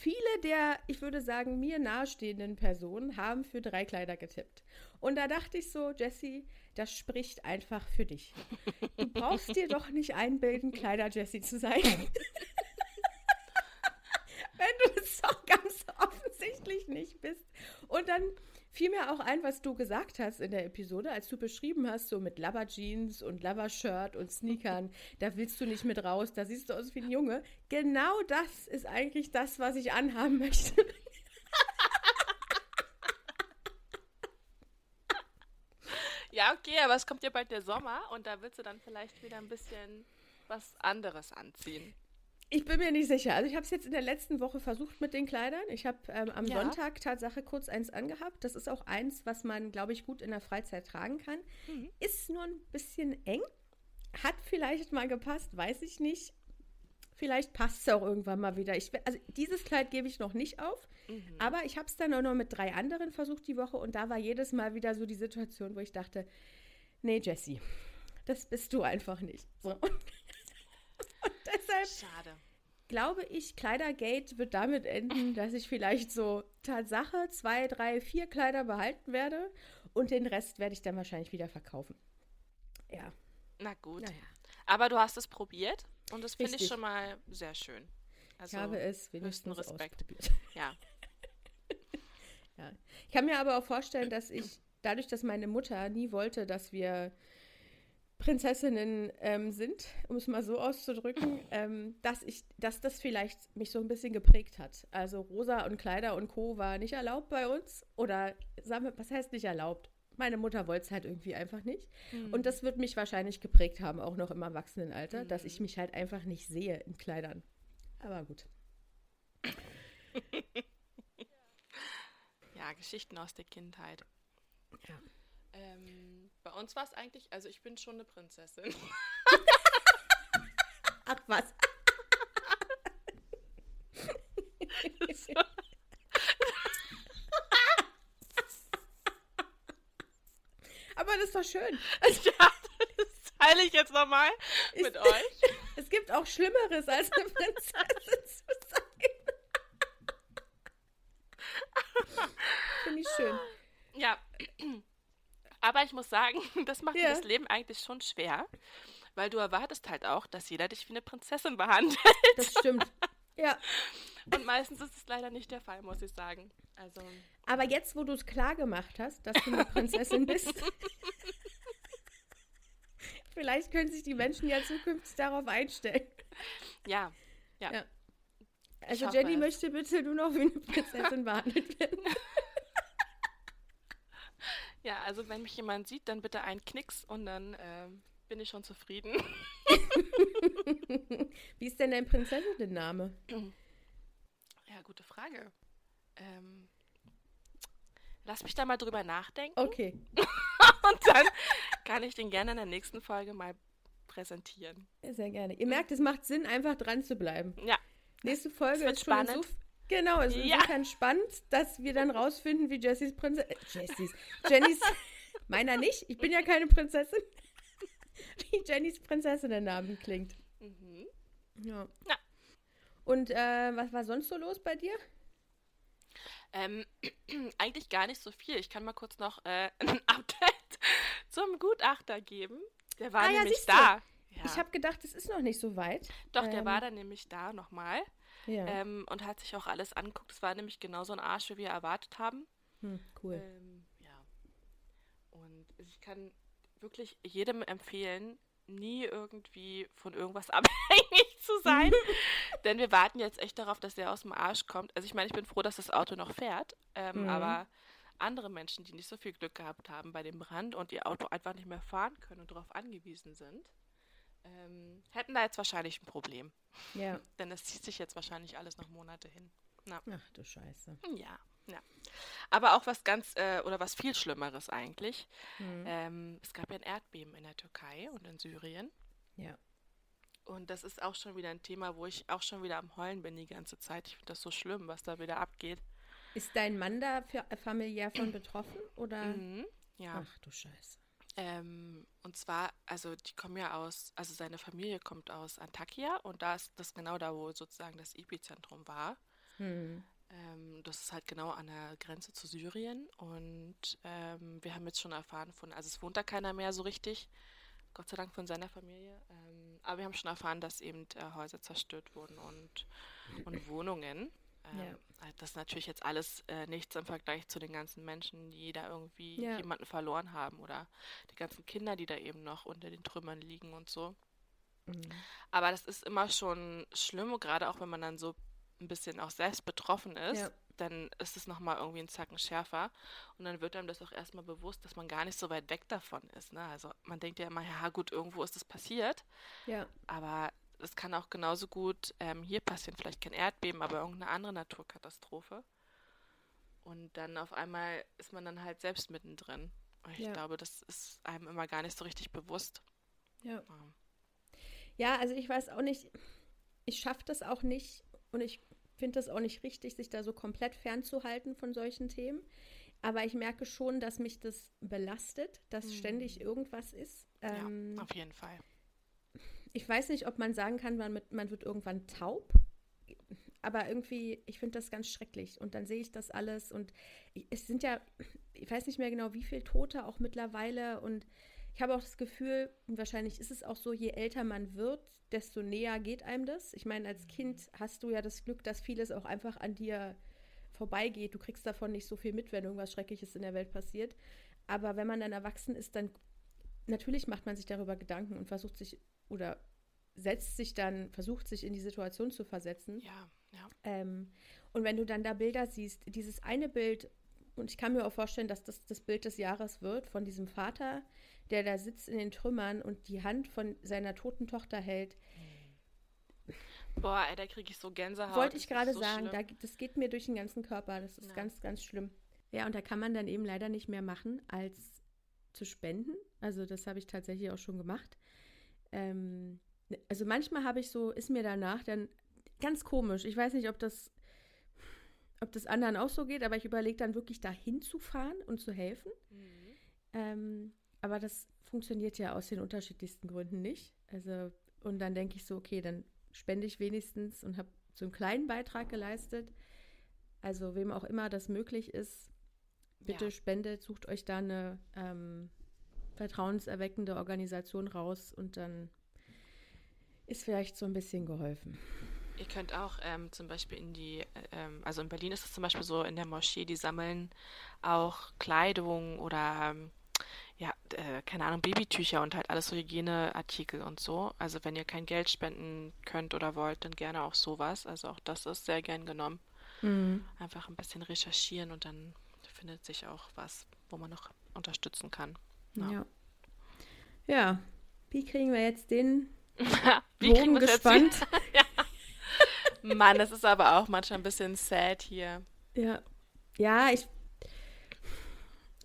B: viele der, ich würde sagen, mir nahestehenden Personen haben für drei Kleider getippt. Und da dachte ich so, Jessie, das spricht einfach für dich. Du brauchst dir doch nicht einbilden, Kleider Jessie zu sein. Wenn du es doch ganz offensichtlich nicht bist. Und dann fiel mir auch ein, was du gesagt hast in der Episode, als du beschrieben hast, so mit Lover-Jeans und Lover-Shirt und Sneakern, da willst du nicht mit raus, da siehst du aus wie ein Junge. Genau das ist eigentlich das, was ich anhaben möchte.
A: Ja, okay, aber es kommt ja bald der Sommer und da willst du dann vielleicht wieder ein bisschen was anderes anziehen.
B: Ich bin mir nicht sicher. Also ich habe es jetzt in der letzten Woche versucht mit den Kleidern. Ich habe ähm, am ja. Sonntag Tatsache kurz eins angehabt. Das ist auch eins, was man, glaube ich, gut in der Freizeit tragen kann. Mhm. Ist nur ein bisschen eng. Hat vielleicht mal gepasst, weiß ich nicht. Vielleicht passt es auch irgendwann mal wieder. Ich, also dieses Kleid gebe ich noch nicht auf. Mhm. Aber ich habe es dann auch noch mit drei anderen versucht die Woche und da war jedes Mal wieder so die Situation, wo ich dachte, nee, Jessie, das bist du einfach nicht. So. Deshalb Schade. glaube ich, Kleidergate wird damit enden, dass ich vielleicht so Tatsache zwei, drei, vier Kleider behalten werde und den Rest werde ich dann wahrscheinlich wieder verkaufen. Ja.
A: Na gut. Naja. Aber du hast es probiert und das finde ich schon mal sehr schön.
B: Also ich habe es wenigstens
A: Respekt. Ja.
B: ja. Ich kann mir aber auch vorstellen, dass ich dadurch, dass meine Mutter nie wollte, dass wir Prinzessinnen ähm, sind, um es mal so auszudrücken, ähm, dass ich, dass das vielleicht mich so ein bisschen geprägt hat. Also Rosa und Kleider und Co. war nicht erlaubt bei uns. Oder sagen wir, was heißt nicht erlaubt? Meine Mutter wollte es halt irgendwie einfach nicht. Mhm. Und das wird mich wahrscheinlich geprägt haben, auch noch im Erwachsenenalter, mhm. dass ich mich halt einfach nicht sehe in Kleidern. Aber gut.
A: ja, Geschichten aus der Kindheit.
B: Ja.
A: Ähm, bei uns war es eigentlich, also ich bin schon eine Prinzessin.
B: Ach was. Aber das war schön.
A: Ja, das teile ich jetzt nochmal mit euch.
B: Es gibt auch Schlimmeres, als eine Prinzessin zu sein. Finde ich schön.
A: Ja, aber ich muss sagen, das macht ja. das Leben eigentlich schon schwer, weil du erwartest halt auch, dass jeder dich wie eine Prinzessin behandelt.
B: Das stimmt. Ja.
A: Und meistens ist es leider nicht der Fall, muss ich sagen. Also.
B: Aber jetzt, wo du es klar gemacht hast, dass du eine Prinzessin bist, vielleicht können sich die Menschen ja zukünftig darauf einstellen.
A: Ja, ja. ja.
B: Also Jenny möchte bitte nur noch wie eine Prinzessin behandelt werden.
A: Ja, also wenn mich jemand sieht, dann bitte ein Knicks und dann äh, bin ich schon zufrieden.
B: Wie ist denn dein Prinzessinnenname?
A: Ja, gute Frage. Ähm, lass mich da mal drüber nachdenken.
B: Okay.
A: und dann kann ich den gerne in der nächsten Folge mal präsentieren.
B: Sehr gerne. Ihr merkt, es macht Sinn, einfach dran zu bleiben.
A: Ja.
B: Nächste Folge ist schon spannend. So Genau, es ist ja. insofern spannend, dass wir dann rausfinden, wie Jessys Prinzessin. Äh, Jessys. Jennys. meiner nicht. Ich bin ja keine Prinzessin. wie Jennys Prinzessinnennamen klingt. Mhm. Ja. ja. Und äh, was war sonst so los bei dir?
A: Ähm, eigentlich gar nicht so viel. Ich kann mal kurz noch äh, ein Update zum Gutachter geben. Der war ah, nämlich ja, da.
B: Ja. Ich habe gedacht, es ist noch nicht so weit.
A: Doch, ähm, der war dann nämlich da nochmal ja. ähm, und hat sich auch alles angeguckt. Es war nämlich genauso ein Arsch, wie wir erwartet haben.
B: Hm, cool.
A: Ähm, ja. Und ich kann wirklich jedem empfehlen, nie irgendwie von irgendwas abhängig zu sein. Denn wir warten jetzt echt darauf, dass der aus dem Arsch kommt. Also ich meine, ich bin froh, dass das Auto noch fährt. Ähm, mhm. Aber andere Menschen, die nicht so viel Glück gehabt haben bei dem Brand und ihr Auto einfach nicht mehr fahren können und darauf angewiesen sind, ähm, hätten da jetzt wahrscheinlich ein Problem.
B: Ja.
A: Denn das zieht sich jetzt wahrscheinlich alles noch Monate hin.
B: Na. Ach du Scheiße.
A: Ja, ja. Aber auch was ganz, äh, oder was viel Schlimmeres eigentlich. Mhm. Ähm, es gab ja ein Erdbeben in der Türkei und in Syrien.
B: Ja.
A: Und das ist auch schon wieder ein Thema, wo ich auch schon wieder am Heulen bin die ganze Zeit. Ich finde das so schlimm, was da wieder abgeht.
B: Ist dein Mann da für, familiär von betroffen? Oder?
A: Mhm, ja.
B: Ach du Scheiße.
A: Ähm, und zwar, also die kommen ja aus, also seine Familie kommt aus Antakya und da ist das genau da, wo sozusagen das Epizentrum war.
B: Hm.
A: Ähm, das ist halt genau an der Grenze zu Syrien und ähm, wir haben jetzt schon erfahren von, also es wohnt da keiner mehr so richtig, Gott sei Dank von seiner Familie, ähm, aber wir haben schon erfahren, dass eben äh, Häuser zerstört wurden und, und Wohnungen. Ähm, ja. Das ist natürlich jetzt alles äh, nichts im Vergleich zu den ganzen Menschen, die da irgendwie ja. jemanden verloren haben oder die ganzen Kinder, die da eben noch unter den Trümmern liegen und so. Mhm. Aber das ist immer schon schlimm, gerade auch wenn man dann so ein bisschen auch selbst betroffen ist. Ja dann ist es nochmal irgendwie ein Zacken schärfer. Und dann wird einem das auch erstmal bewusst, dass man gar nicht so weit weg davon ist. Ne? Also man denkt ja immer, ja gut, irgendwo ist es passiert. Ja. Aber es kann auch genauso gut ähm, hier passieren, vielleicht kein Erdbeben, aber irgendeine andere Naturkatastrophe. Und dann auf einmal ist man dann halt selbst mittendrin. Und ich ja. glaube, das ist einem immer gar nicht so richtig bewusst.
B: Ja. Ja, also ich weiß auch nicht, ich schaffe das auch nicht und ich finde das auch nicht richtig, sich da so komplett fernzuhalten von solchen Themen. Aber ich merke schon, dass mich das belastet, dass mhm. ständig irgendwas ist.
A: Ähm, ja, auf jeden Fall.
B: Ich weiß nicht, ob man sagen kann, man, mit, man wird irgendwann taub. Aber irgendwie, ich finde das ganz schrecklich. Und dann sehe ich das alles. Und es sind ja, ich weiß nicht mehr genau, wie viele Tote auch mittlerweile. Und ich habe auch das Gefühl, wahrscheinlich ist es auch so, je älter man wird, desto näher geht einem das. Ich meine, als Kind hast du ja das Glück, dass vieles auch einfach an dir vorbeigeht. Du kriegst davon nicht so viel mit, wenn irgendwas Schreckliches in der Welt passiert. Aber wenn man dann erwachsen ist, dann natürlich macht man sich darüber Gedanken und versucht sich oder setzt sich dann, versucht sich in die Situation zu versetzen.
A: Ja, ja.
B: Ähm, und wenn du dann da Bilder siehst, dieses eine Bild, und ich kann mir auch vorstellen, dass das das Bild des Jahres wird, von diesem Vater, der da sitzt in den Trümmern und die Hand von seiner toten Tochter hält.
A: Boah, ey, da kriege ich so Gänsehaut.
B: Wollte ich gerade so sagen, da, das geht mir durch den ganzen Körper. Das ist ja. ganz, ganz schlimm. Ja, und da kann man dann eben leider nicht mehr machen, als zu spenden. Also das habe ich tatsächlich auch schon gemacht. Ähm, also manchmal habe ich so, ist mir danach dann ganz komisch. Ich weiß nicht, ob das, ob das anderen auch so geht, aber ich überlege dann wirklich dahin zu fahren und zu helfen. Mhm. Ähm, aber das funktioniert ja aus den unterschiedlichsten Gründen nicht. Also, und dann denke ich so, okay, dann spende ich wenigstens und habe so einen kleinen Beitrag geleistet. Also, wem auch immer das möglich ist, bitte ja. spendet, sucht euch da eine ähm, vertrauenserweckende Organisation raus und dann ist vielleicht so ein bisschen geholfen.
A: Ihr könnt auch ähm, zum Beispiel in die, äh, ähm, also in Berlin ist es zum Beispiel so, in der Moschee, die sammeln auch Kleidung oder ähm, ja, äh, keine Ahnung, Babytücher und halt alles so Hygieneartikel und so. Also wenn ihr kein Geld spenden könnt oder wollt, dann gerne auch sowas. Also auch das ist sehr gern genommen. Mhm. Einfach ein bisschen recherchieren und dann findet sich auch was, wo man noch unterstützen kann.
B: Ja. Ja, ja. wie kriegen wir jetzt den
A: wie Bogen gespannt? ja. Mann, das ist aber auch manchmal ein bisschen sad hier.
B: Ja. Ja, ich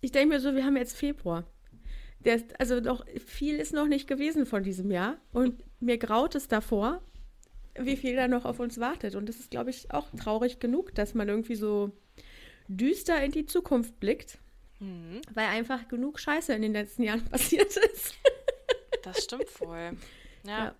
B: ich denke mir so, wir haben jetzt Februar. Der, also noch viel ist noch nicht gewesen von diesem Jahr. Und mir graut es davor, wie viel da noch auf uns wartet. Und das ist, glaube ich, auch traurig genug, dass man irgendwie so düster in die Zukunft blickt, mhm. weil einfach genug Scheiße in den letzten Jahren passiert ist.
A: das stimmt wohl. ja.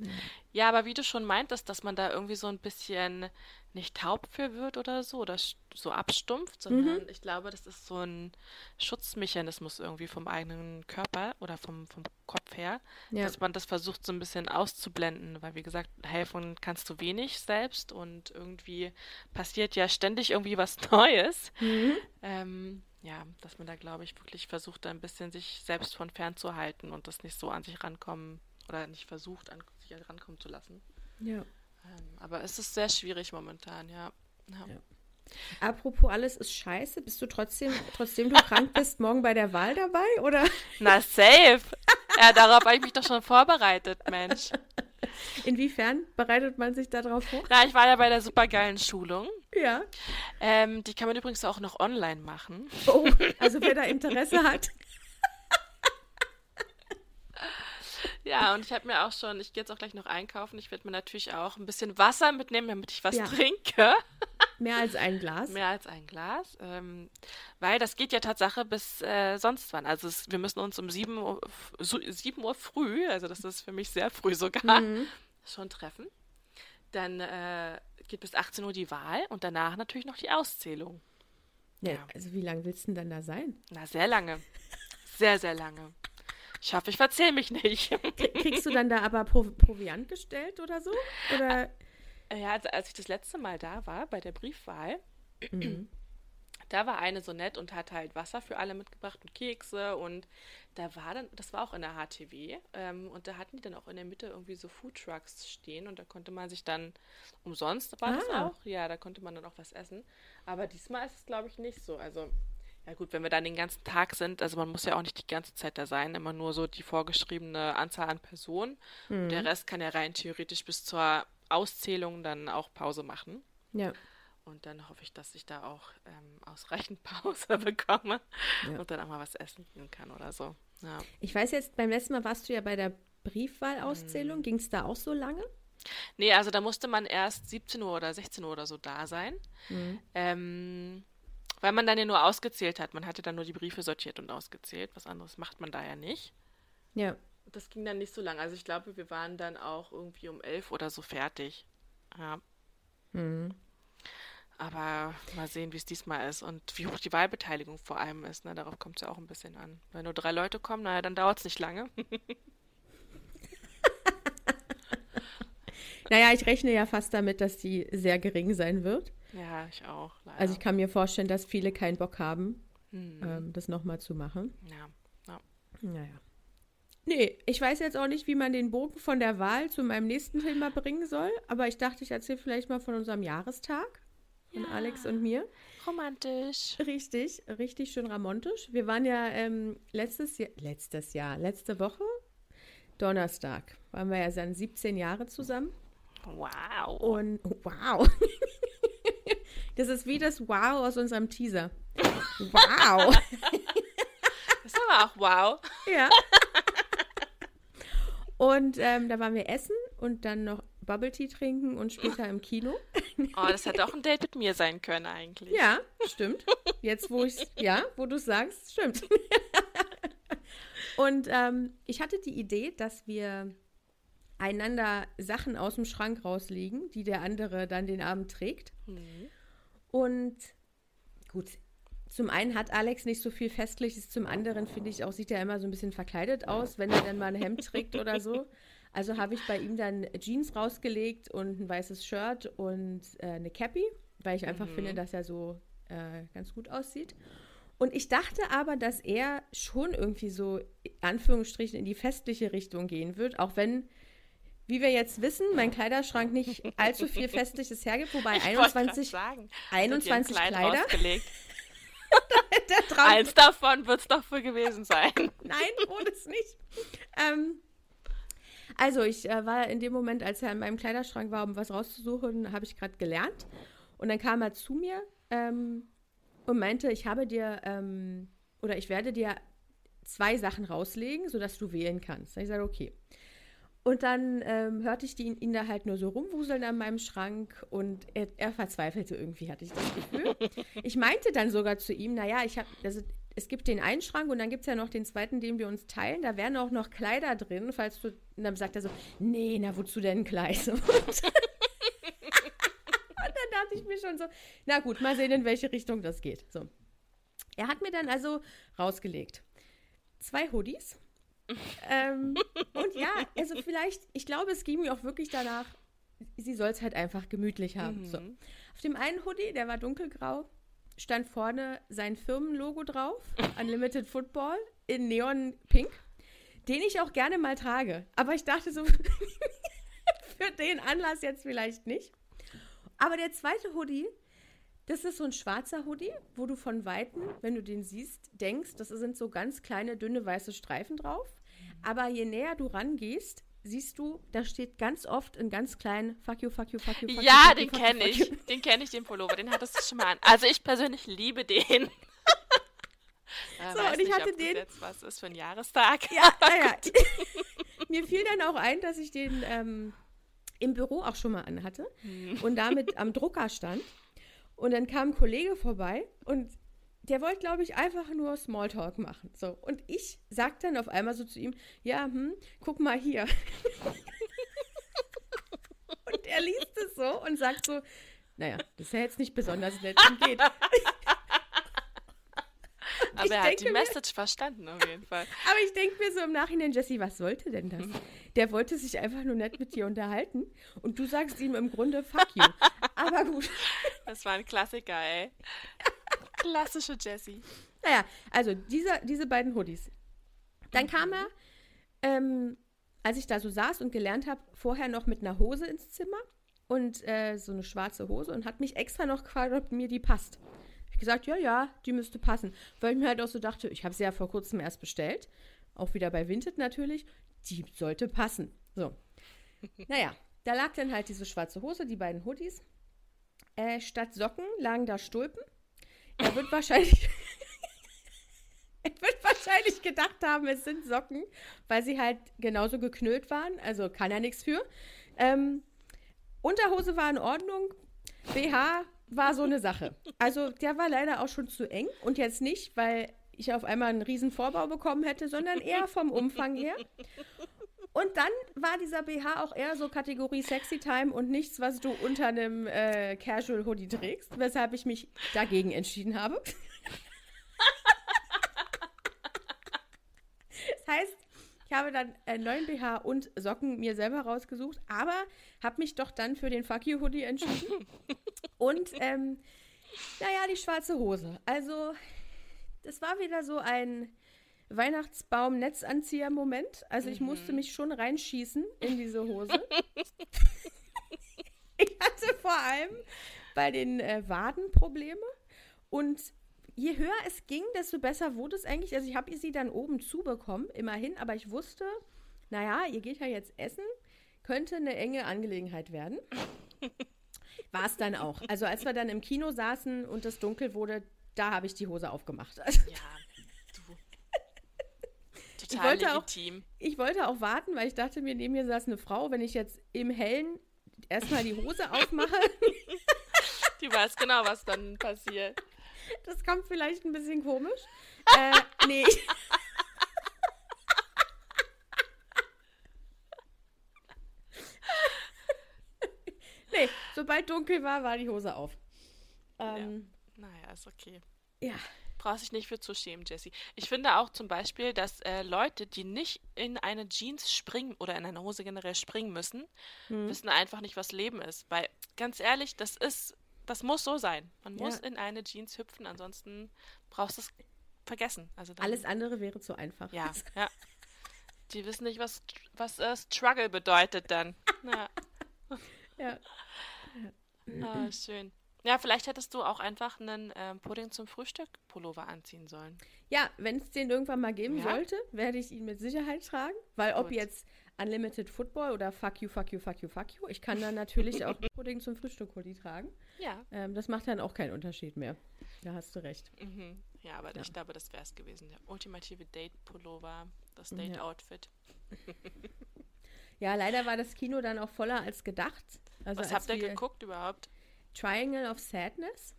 A: ja. Ja, aber wie du schon meintest, dass man da irgendwie so ein bisschen nicht taub für wird oder so oder so abstumpft, sondern mhm. ich glaube, das ist so ein Schutzmechanismus irgendwie vom eigenen Körper oder vom, vom Kopf her, ja. dass man das versucht so ein bisschen auszublenden, weil wie gesagt, helfen kannst du wenig selbst und irgendwie passiert ja ständig irgendwie was Neues. Mhm. Ähm, ja, dass man da, glaube ich, wirklich versucht, da ein bisschen sich selbst von fernzuhalten und das nicht so an sich rankommen oder nicht versucht, an sich halt rankommen zu lassen.
B: Ja.
A: Ähm, aber es ist sehr schwierig momentan, ja. ja. ja.
B: Apropos alles ist scheiße, bist du trotzdem, trotzdem du krank bist, morgen bei der Wahl dabei, oder?
A: Na, safe. Ja, darauf habe ich mich doch schon vorbereitet, Mensch.
B: Inwiefern bereitet man sich darauf vor?
A: Na, ich war ja bei der supergeilen Schulung.
B: Ja.
A: Ähm, die kann man übrigens auch noch online machen.
B: Oh, also wer da Interesse hat.
A: Ja, und ich habe mir auch schon, ich gehe jetzt auch gleich noch einkaufen. Ich werde mir natürlich auch ein bisschen Wasser mitnehmen, damit ich was ja. trinke.
B: Mehr als ein Glas.
A: Mehr als ein Glas. Ähm, weil das geht ja Tatsache bis äh, sonst wann. Also es, wir müssen uns um 7 Uhr, so, 7 Uhr früh, also das ist für mich sehr früh sogar, mhm. schon treffen. Dann äh, geht bis 18 Uhr die Wahl und danach natürlich noch die Auszählung.
B: Ja, ja. also wie lange willst du denn dann da sein?
A: Na, sehr lange. Sehr, sehr lange. Ich hoffe, ich verzähle mich nicht.
B: Kriegst du dann da aber Pro Proviant gestellt oder so? Oder?
A: Ja, also als ich das letzte Mal da war, bei der Briefwahl, mhm. da war eine so nett und hat halt Wasser für alle mitgebracht und Kekse und da war dann, das war auch in der HTW ähm, und da hatten die dann auch in der Mitte irgendwie so Foodtrucks stehen und da konnte man sich dann umsonst, war ah. das auch? Ja, da konnte man dann auch was essen. Aber diesmal ist es, glaube ich, nicht so. Also ja gut, wenn wir dann den ganzen Tag sind, also man muss ja auch nicht die ganze Zeit da sein, immer nur so die vorgeschriebene Anzahl an Personen. Mhm. Der Rest kann ja rein theoretisch bis zur Auszählung dann auch Pause machen.
B: Ja.
A: Und dann hoffe ich, dass ich da auch ähm, ausreichend Pause bekomme ja. und dann auch mal was essen gehen kann oder so. Ja.
B: Ich weiß jetzt, beim letzten Mal warst du ja bei der Briefwahlauszählung. Mhm. Ging es da auch so lange?
A: Nee, also da musste man erst 17 Uhr oder 16 Uhr oder so da sein. Mhm. Ähm, weil man dann ja nur ausgezählt hat. Man hatte dann nur die Briefe sortiert und ausgezählt. Was anderes macht man da ja nicht.
B: Ja.
A: Das ging dann nicht so lange. Also ich glaube, wir waren dann auch irgendwie um elf oder so fertig. Ja. Mhm. Aber mal sehen, wie es diesmal ist und wie hoch die Wahlbeteiligung vor allem ist. Ne? Darauf kommt es ja auch ein bisschen an. Wenn nur drei Leute kommen, naja, dann dauert es nicht lange.
B: naja, ich rechne ja fast damit, dass die sehr gering sein wird.
A: Ja, ich auch.
B: Leider. Also ich kann mir vorstellen, dass viele keinen Bock haben, hm. ähm, das nochmal zu machen.
A: Ja. ja.
B: Naja. Nee, ich weiß jetzt auch nicht, wie man den Bogen von der Wahl zu meinem nächsten Thema bringen soll, aber ich dachte, ich erzähle vielleicht mal von unserem Jahrestag. Von ja. Alex und mir.
A: Romantisch.
B: Richtig, richtig schön romantisch. Wir waren ja ähm, letztes Jahr, letztes Jahr, letzte Woche, Donnerstag, waren wir ja dann 17 Jahre zusammen.
A: Wow.
B: Und wow. Das ist wie das Wow aus unserem Teaser. Wow.
A: Das ist aber auch wow.
B: Ja. Und ähm, da waren wir essen und dann noch Bubble Tea trinken und später im Kino.
A: Oh, das hätte auch ein Date mit mir sein können eigentlich.
B: Ja, stimmt. Jetzt, wo ich ja, wo du sagst, stimmt. Und ähm, ich hatte die Idee, dass wir einander Sachen aus dem Schrank rauslegen, die der andere dann den Abend trägt. Mhm. Und gut, zum einen hat Alex nicht so viel Festliches, zum anderen finde ich auch, sieht er immer so ein bisschen verkleidet aus, wenn er dann mal ein Hemd trägt oder so. Also habe ich bei ihm dann Jeans rausgelegt und ein weißes Shirt und äh, eine Cappy, weil ich einfach mhm. finde, dass er so äh, ganz gut aussieht. Und ich dachte aber, dass er schon irgendwie so, in Anführungsstrichen, in die festliche Richtung gehen wird, auch wenn wie wir jetzt wissen, mein Kleiderschrank nicht allzu viel Festliches hergibt, wobei ich 21, sagen, 21 Kleider.
A: Eins davon wird es doch für gewesen sein.
B: Nein, wurde es nicht. Ähm, also, ich äh, war in dem Moment, als er in meinem Kleiderschrank war, um was rauszusuchen, habe ich gerade gelernt. Und dann kam er zu mir ähm, und meinte, ich habe dir ähm, oder ich werde dir zwei Sachen rauslegen, sodass du wählen kannst. Ich sage, okay. Und dann ähm, hörte ich ihn, ihn, da halt nur so rumwuseln an meinem Schrank und er, er, verzweifelte irgendwie, hatte ich das Gefühl. ich meinte dann sogar zu ihm, naja, ich habe, also es gibt den einen Schrank und dann gibt es ja noch den zweiten, den wir uns teilen. Da wären auch noch Kleider drin, falls du. Und dann sagt er so, nee, na wozu denn ein Kleid? und dann dachte ich mir schon so, na gut, mal sehen, in welche Richtung das geht. So. Er hat mir dann also rausgelegt. Zwei Hoodies ähm, und ja, also vielleicht, ich glaube, es ging mir auch wirklich danach, sie soll es halt einfach gemütlich haben. Mhm. So. Auf dem einen Hoodie, der war dunkelgrau, stand vorne sein Firmenlogo drauf, Unlimited Football, in Neon Pink, den ich auch gerne mal trage. Aber ich dachte so, für den Anlass jetzt vielleicht nicht. Aber der zweite Hoodie, das ist so ein schwarzer Hoodie, wo du von Weitem, wenn du den siehst, denkst, das sind so ganz kleine, dünne weiße Streifen drauf. Aber je näher du rangehst, siehst du, da steht ganz oft in ganz kleinen Fuck you, fuck you, fuck you, fuck
A: Ja,
B: fuck
A: den kenne ich. Den kenne ich, den Pullover. Den hattest du schon mal an. Also ich persönlich liebe den. äh, so, und ich nicht, hatte den. Jetzt was ist für ein Jahrestag.
B: Ja, naja. Mir fiel dann auch ein, dass ich den ähm, im Büro auch schon mal anhatte hm. und damit am Drucker stand. Und dann kam ein Kollege vorbei und der wollte, glaube ich, einfach nur Smalltalk machen. So. Und ich sag dann auf einmal so zu ihm, ja, hm, guck mal hier. und er liest es so und sagt so, naja, das ist ja jetzt nicht besonders nett und geht.
A: Aber er hat die Message mir, verstanden, auf jeden Fall.
B: Aber ich denke mir so im Nachhinein, Jesse, was sollte denn das? Der wollte sich einfach nur nett mit dir unterhalten und du sagst ihm im Grunde, fuck you. Aber gut.
A: Das war ein Klassiker, ey. Klassische Jesse.
B: Naja, also diese, diese beiden Hoodies. Dann kam er, ähm, als ich da so saß und gelernt habe, vorher noch mit einer Hose ins Zimmer und äh, so eine schwarze Hose und hat mich extra noch gefragt, ob mir die passt. Ich gesagt, ja, ja, die müsste passen. Weil ich mir halt auch so dachte, ich habe sie ja vor kurzem erst bestellt. Auch wieder bei Vinted natürlich. Die sollte passen. So. naja, da lag dann halt diese schwarze Hose, die beiden Hoodies. Äh, statt Socken lagen da Stulpen. Er wird wahrscheinlich. er wird wahrscheinlich gedacht haben, es sind Socken, weil sie halt genauso geknüllt waren. Also kann er nichts für. Ähm, Unterhose war in Ordnung. BH war so eine Sache. Also der war leider auch schon zu eng und jetzt nicht, weil ich auf einmal einen riesen Vorbau bekommen hätte, sondern eher vom Umfang her. Und dann war dieser BH auch eher so Kategorie Sexy Time und nichts, was du unter einem äh, Casual Hoodie trägst, weshalb ich mich dagegen entschieden habe. das heißt, ich habe dann einen neuen BH und Socken mir selber rausgesucht, aber habe mich doch dann für den Fuck You Hoodie entschieden. und, ähm, naja, die schwarze Hose. Also, das war wieder so ein Weihnachtsbaum-Netzanzieher-Moment. Also, ich mhm. musste mich schon reinschießen in diese Hose. ich hatte vor allem bei den äh, Waden Probleme und je höher es ging, desto besser wurde es eigentlich. Also ich habe sie dann oben zubekommen, immerhin, aber ich wusste, naja, ihr geht ja jetzt essen, könnte eine enge Angelegenheit werden. War es dann auch. Also als wir dann im Kino saßen und es dunkel wurde, da habe ich die Hose aufgemacht. Ja, du. Total ich legitim. Auch, ich wollte auch warten, weil ich dachte mir, neben mir saß eine Frau, wenn ich jetzt im Hellen erstmal die Hose aufmache.
A: die weiß genau, was dann passiert.
B: Das kommt vielleicht ein bisschen komisch. äh, nee. nee, sobald dunkel war, war die Hose auf.
A: Ähm, ja. Naja, ist okay.
B: Ja.
A: Brauchst dich nicht für zu schämen, Jessie. Ich finde auch zum Beispiel, dass äh, Leute, die nicht in eine Jeans springen oder in eine Hose generell springen müssen, hm. wissen einfach nicht, was Leben ist. Weil, ganz ehrlich, das ist das muss so sein. Man muss ja. in eine Jeans hüpfen, ansonsten brauchst du es vergessen. Also
B: dann, Alles andere wäre zu einfach.
A: Ja, ja. Die wissen nicht, was, was äh, Struggle bedeutet dann. Ja.
B: ja.
A: Ah, schön. Ja, vielleicht hättest du auch einfach einen ähm, Pudding zum Frühstück Pullover anziehen sollen.
B: Ja, wenn es den irgendwann mal geben ja. sollte, werde ich ihn mit Sicherheit tragen. Weil Gut. ob jetzt Unlimited Football oder Fuck you, fuck you, fuck you, fuck you, ich kann dann natürlich auch Pudding zum Frühstück Hoodie tragen.
A: Ja.
B: Ähm, das macht dann auch keinen Unterschied mehr. Da hast du recht.
A: Mhm. Ja, aber ja. ich glaube, das wäre es gewesen. Der ultimative Date-Pullover, das Date-Outfit.
B: Ja. ja. leider war das Kino dann auch voller als gedacht.
A: Also was habt ihr geguckt überhaupt?
B: Triangle of Sadness.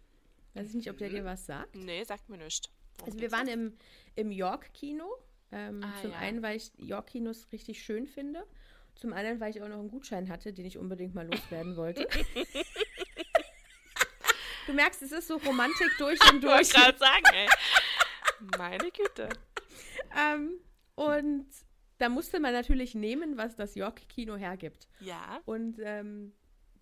B: Weiß ich nicht, ob der dir was sagt.
A: Nee, sagt mir nichts.
B: Also wir waren im, im York-Kino. Ähm, ah, zum ja. einen, weil ich York-Kinos richtig schön finde. Zum anderen, weil ich auch noch einen Gutschein hatte, den ich unbedingt mal loswerden wollte. du merkst, es ist so Romantik durch und durch.
A: Ich wollte gerade sagen, ey. Meine Güte.
B: ähm, und da musste man natürlich nehmen, was das York-Kino hergibt.
A: Ja.
B: Und ähm,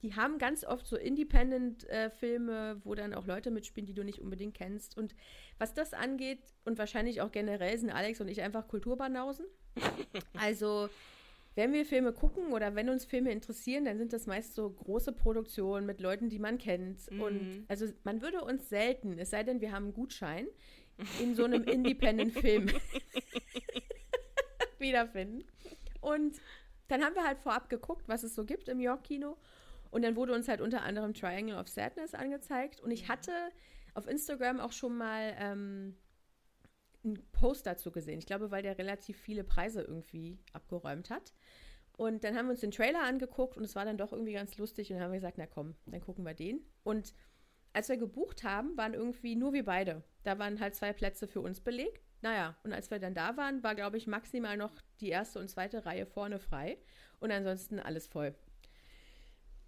B: die haben ganz oft so Independent-Filme, äh, wo dann auch Leute mitspielen, die du nicht unbedingt kennst. Und was das angeht, und wahrscheinlich auch generell, sind Alex und ich einfach Kulturbanausen. also, wenn wir Filme gucken oder wenn uns Filme interessieren, dann sind das meist so große Produktionen mit Leuten, die man kennt. Mhm. Und also man würde uns selten, es sei denn, wir haben einen Gutschein, in so einem Independent-Film wiederfinden. Und dann haben wir halt vorab geguckt, was es so gibt im York-Kino. Und dann wurde uns halt unter anderem Triangle of Sadness angezeigt. Und ich hatte auf Instagram auch schon mal ähm, einen Post dazu gesehen. Ich glaube, weil der relativ viele Preise irgendwie abgeräumt hat. Und dann haben wir uns den Trailer angeguckt und es war dann doch irgendwie ganz lustig und dann haben wir gesagt, na komm, dann gucken wir den. Und als wir gebucht haben, waren irgendwie nur wir beide. Da waren halt zwei Plätze für uns belegt. Naja, und als wir dann da waren, war, glaube ich, maximal noch die erste und zweite Reihe vorne frei und ansonsten alles voll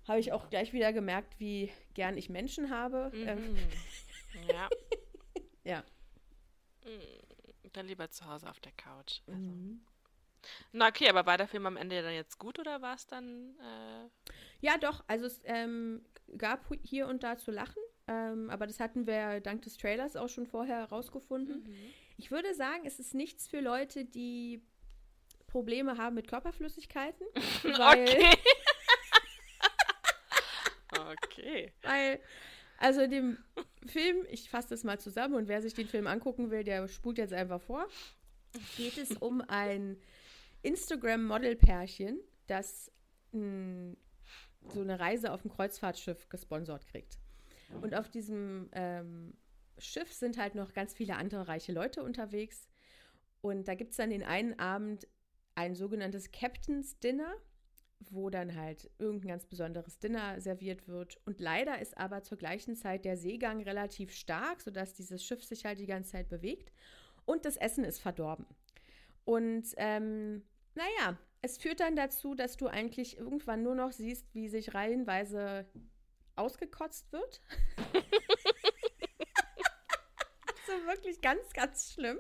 B: habe ich auch gleich wieder gemerkt, wie gern ich Menschen habe. Mhm.
A: ja.
B: ja.
A: Mm, dann lieber zu Hause auf der Couch. Also. Mhm. Na okay, aber war der Film am Ende dann jetzt gut oder war es dann? Äh...
B: Ja, doch. Also es ähm, gab hier und da zu lachen, ähm, aber das hatten wir dank des Trailers auch schon vorher herausgefunden. Mhm. Ich würde sagen, es ist nichts für Leute, die Probleme haben mit Körperflüssigkeiten.
A: Okay. Okay.
B: Weil, also in dem Film, ich fasse das mal zusammen und wer sich den Film angucken will, der spult jetzt einfach vor, geht es um ein Instagram-Model-Pärchen, das mh, so eine Reise auf dem Kreuzfahrtschiff gesponsert kriegt. Und auf diesem ähm, Schiff sind halt noch ganz viele andere reiche Leute unterwegs. Und da gibt es dann den einen Abend ein sogenanntes Captain's Dinner, wo dann halt irgendein ganz besonderes Dinner serviert wird. Und leider ist aber zur gleichen Zeit der Seegang relativ stark, sodass dieses Schiff sich halt die ganze Zeit bewegt. Und das Essen ist verdorben. Und ähm, naja, es führt dann dazu, dass du eigentlich irgendwann nur noch siehst, wie sich reihenweise ausgekotzt wird. wirklich ganz, ganz schlimm.